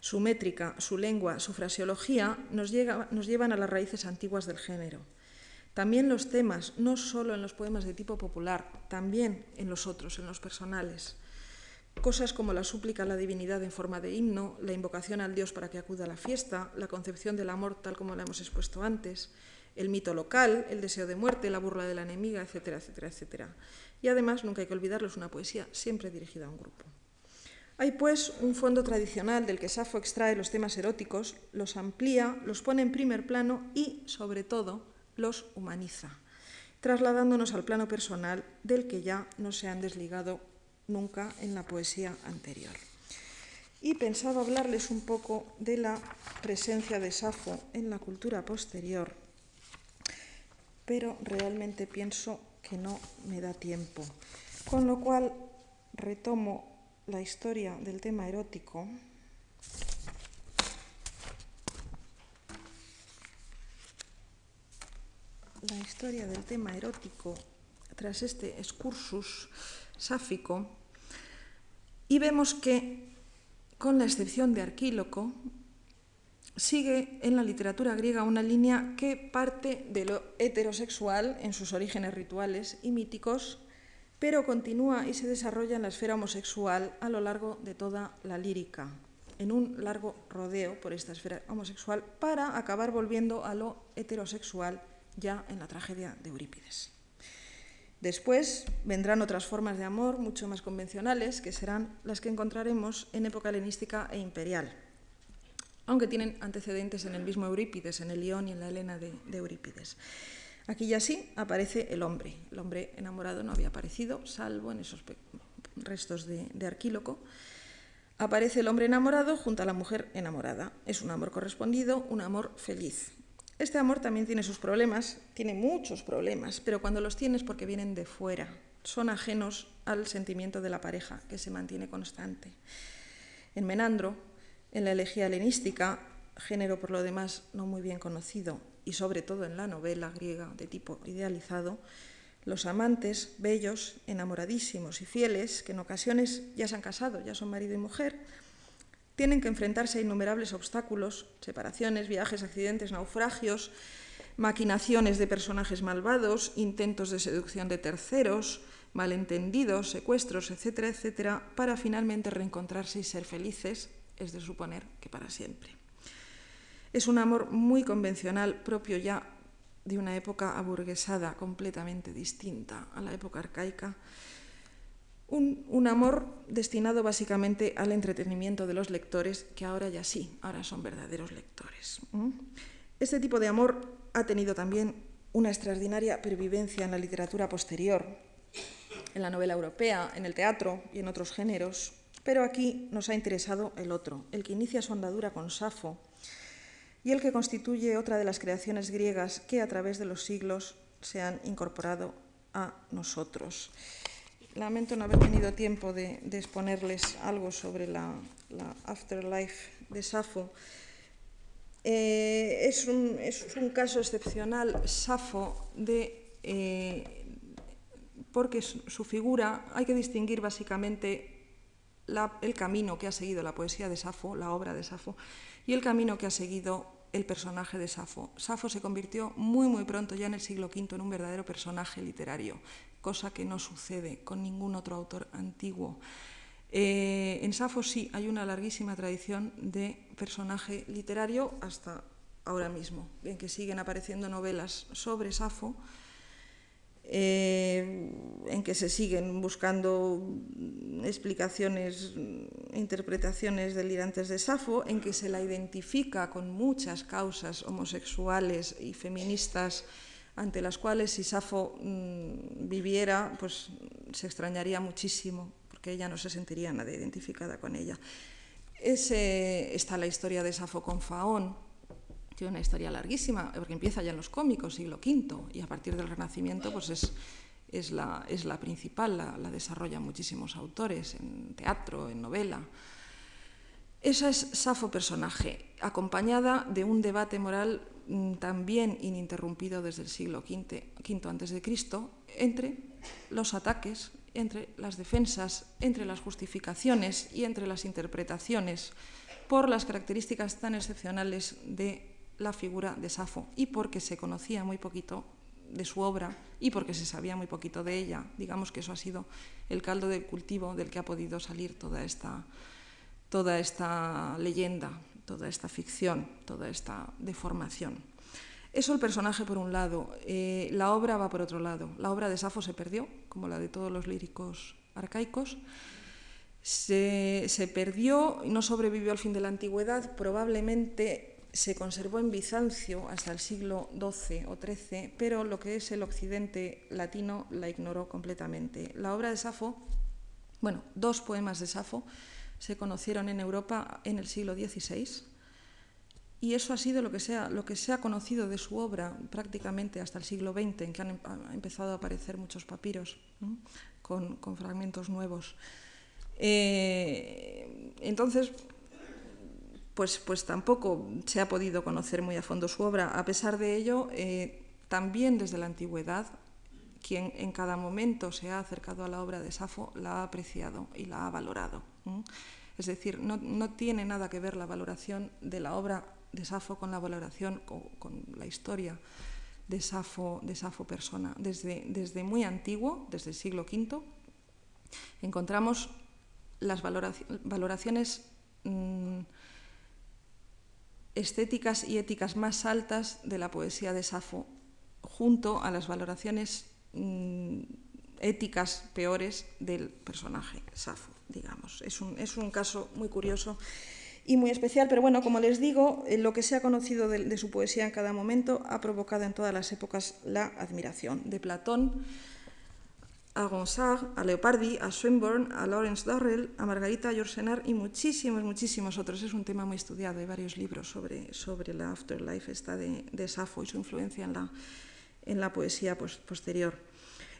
[SPEAKER 1] Su métrica, su lengua, su fraseología nos, nos llevan a las raíces antiguas del género. También los temas, no solo en los poemas de tipo popular, también en los otros, en los personales. Cosas como la súplica a la divinidad en forma de himno, la invocación al Dios para que acuda a la fiesta, la concepción del amor tal como la hemos expuesto antes, el mito local, el deseo de muerte, la burla de la enemiga, etcétera, etcétera, etcétera. Y además, nunca hay que olvidarlo, es una poesía siempre dirigida a un grupo. Hay pues un fondo tradicional del que Safo extrae los temas eróticos, los amplía, los pone en primer plano y, sobre todo, los humaniza, trasladándonos al plano personal del que ya no se han desligado nunca en la poesía anterior. y pensaba hablarles un poco de la presencia de Safo en la cultura posterior, pero realmente pienso que no me da tiempo. Con lo cual retomo la historia del tema erótico. La historia del tema erótico tras este excursus sáfico y vemos que con la excepción de Arquíloco, sigue en la literatura griega una línea que parte de lo heterosexual en sus orígenes rituales y míticos, pero continúa y se desarrolla en la esfera homosexual a lo largo de toda la lírica, en un largo rodeo por esta esfera homosexual, para acabar volviendo a lo heterosexual ya en la tragedia de Eurípides. Después vendrán otras formas de amor mucho más convencionales, que serán las que encontraremos en época helenística e imperial, aunque tienen antecedentes en el mismo Eurípides, en el León y en la Helena de, Eurípides. Aquí ya sí aparece el hombre. El hombre enamorado no había aparecido, salvo en esos restos de, de Arquíloco. Aparece el hombre enamorado junto a la mujer enamorada. Es un amor correspondido, un amor feliz. Este amor también tiene sus problemas, tiene muchos problemas, pero cuando los tienes porque vienen de fuera, son ajenos al sentimiento de la pareja, que se mantiene constante. En Menandro, en la elegía helenística, género por lo demás no muy bien conocido, y sobre todo en la novela griega de tipo idealizado, los amantes, bellos, enamoradísimos y fieles, que en ocasiones ya se han casado, ya son marido y mujer, tienen que enfrentarse a innumerables obstáculos, separaciones, viajes, accidentes, naufragios, maquinaciones de personajes malvados, intentos de seducción de terceros, malentendidos, secuestros, etcétera, etcétera, para finalmente reencontrarse y ser felices, es de suponer que para siempre. Es un amor muy convencional, propio ya de una época aburguesada, completamente distinta a la época arcaica, un, amor destinado básicamente al entretenimiento de los lectores, que ahora ya sí, ahora son verdaderos lectores. Este tipo de amor ha tenido también una extraordinaria pervivencia en la literatura posterior, en la novela europea, en el teatro y en otros géneros, pero aquí nos ha interesado el otro, el que inicia su andadura con Safo y el que constituye otra de las creaciones griegas que a través de los siglos se han incorporado a nosotros. Lamento no haber tenido tiempo de, exponerles algo sobre la, afterlife de Safo. Eh, es, un, caso excepcional, Safo, de, eh, porque su figura hay que distinguir básicamente el camino que ha seguido la poesía de Safo, la obra de Safo, y el camino que ha seguido el personaje de Safo. Safo se convirtió muy muy pronto, ya en el siglo V, en un verdadero personaje literario cosa que no sucede con ningún otro autor antiguo. Eh, en Safo sí hay una larguísima tradición de personaje literario hasta ahora mismo, en que siguen apareciendo novelas sobre Safo, eh, en que se siguen buscando explicaciones interpretaciones delirantes de Safo, en que se la identifica con muchas causas homosexuales y feministas ante las cuales si Safo mm, viviera, pues se extrañaría muchísimo, porque ella no se sentiría nada identificada con ella. Ese, está la historia de Safo con Faón, tiene una historia larguísima, porque empieza ya en los cómicos, siglo V, y a partir del Renacimiento pues es, es, la, es la, principal, la, la desarrollan muchísimos autores, en teatro, en novela. Esa es Safo personaje, acompañada de un debate moral también ininterrumpido desde el siglo V, antes de Cristo, entre los ataques, entre las defensas, entre las justificaciones y entre las interpretaciones por las características tan excepcionales de la figura de Safo y porque se conocía muy poquito de su obra y porque se sabía muy poquito de ella. Digamos que eso ha sido el caldo del cultivo del que ha podido salir toda esta, toda esta leyenda toda esta ficción, toda esta deformación. Eso el personaje por un lado, eh, la obra va por otro lado. La obra de Safo se perdió, como la de todos los líricos arcaicos. Se, se perdió no sobrevivió al fin de la antigüedad, probablemente se conservó en Bizancio hasta el siglo XII o XIII, pero lo que es el occidente latino la ignoró completamente. La obra de Safo, bueno, dos poemas de Safo, se conocieron en Europa en el siglo XVI. Y eso ha sido lo que, se ha, lo que se ha conocido de su obra prácticamente hasta el siglo XX, en que han em, empezado a aparecer muchos papiros con, con, fragmentos nuevos. Eh, entonces, pues, pues, tampoco se ha podido conocer muy a fondo su obra. A pesar de ello, eh, también desde la antigüedad, quien en cada momento se ha acercado a la obra de Safo la ha apreciado y la ha valorado. Es decir, no, tiene nada que ver la valoración de la obra de Safo con la valoración, con, con la historia de Safo, persona. Desde, desde, muy antiguo, desde el siglo V, encontramos las valoraciones mm, estéticas y éticas más altas de la poesía de Safo, junto a las valoraciones mm, éticas peores del personaje Safo, digamos. Es un, es un, caso muy curioso y muy especial, pero bueno, como les digo, eh, lo que se ha conocido de, de su poesía en cada momento ha provocado en todas las épocas la admiración. De Platón a Gonzag, a Leopardi, a Swinburne, a Lawrence Darrell, a Margarita Yourcenar y muchísimos, muchísimos otros. Es un tema muy estudiado, hay varios libros sobre, sobre la afterlife esta de, de Safo y su influencia en la, en la poesía posterior.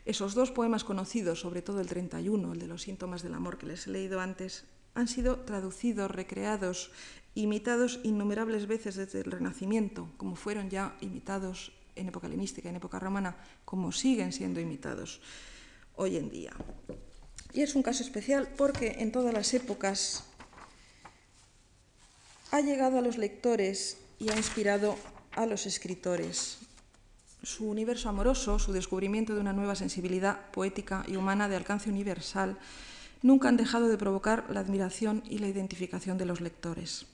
[SPEAKER 1] Esos dos poemas conocidos, sobre todo el 31, el de los síntomas del amor que les he leído antes, han sido traducidos, recreados, imitados innumerables veces desde el Renacimiento, como fueron ya imitados en época helenística, en época romana, como siguen siendo imitados hoy en día. Y es un caso especial porque en todas las épocas ha llegado a los lectores y ha inspirado a los escritores. Su universo amoroso, su descubrimiento de una nueva sensibilidad poética y humana de alcance universal, nunca han dejado de provocar la admiración y la identificación de los lectores.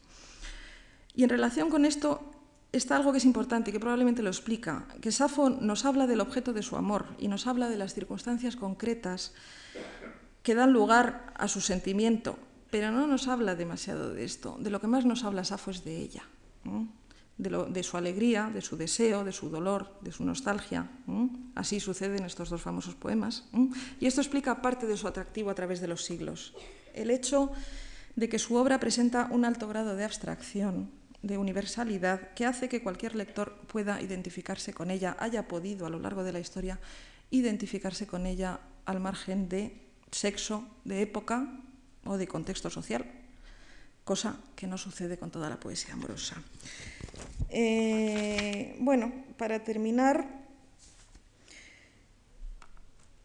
[SPEAKER 1] Y en relación con esto está algo que es importante que probablemente lo explica, que Safo nos habla del objeto de su amor y nos habla de las circunstancias concretas que dan lugar a su sentimiento, pero no nos habla demasiado de esto. De lo que más nos habla Safo es de ella, de, su alegría, de su deseo, de su dolor, de su nostalgia. Así sucede en estos dos famosos poemas. Y esto explica parte de su atractivo a través de los siglos. El hecho de que su obra presenta un alto grado de abstracción, de universalidad que hace que cualquier lector pueda identificarse con ella, haya podido a lo largo de la historia identificarse con ella al margen de sexo, de época o de contexto social, cosa que no sucede con toda la poesía amorosa. Eh, bueno, para terminar,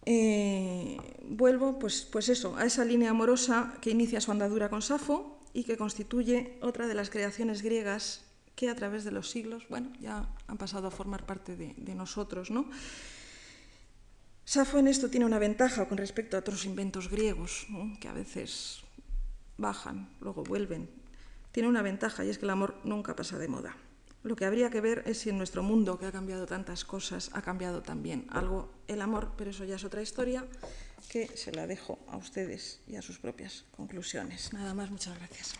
[SPEAKER 1] eh, vuelvo pues, pues eso, a esa línea amorosa que inicia su andadura con Safo, y que constituye otra de las creaciones griegas que a través de los siglos, bueno, ya han pasado a formar parte de, nosotros, ¿no? Safo en esto tiene una ventaja con respecto a otros inventos griegos, que a veces bajan, luego vuelven tiene una ventaja y es que el amor nunca pasa de moda. Lo que habría que ver es si en nuestro mundo, que ha cambiado tantas cosas, ha cambiado también algo el amor, pero eso ya es otra historia que se la dejo a ustedes y a sus propias conclusiones. Nada más, muchas gracias.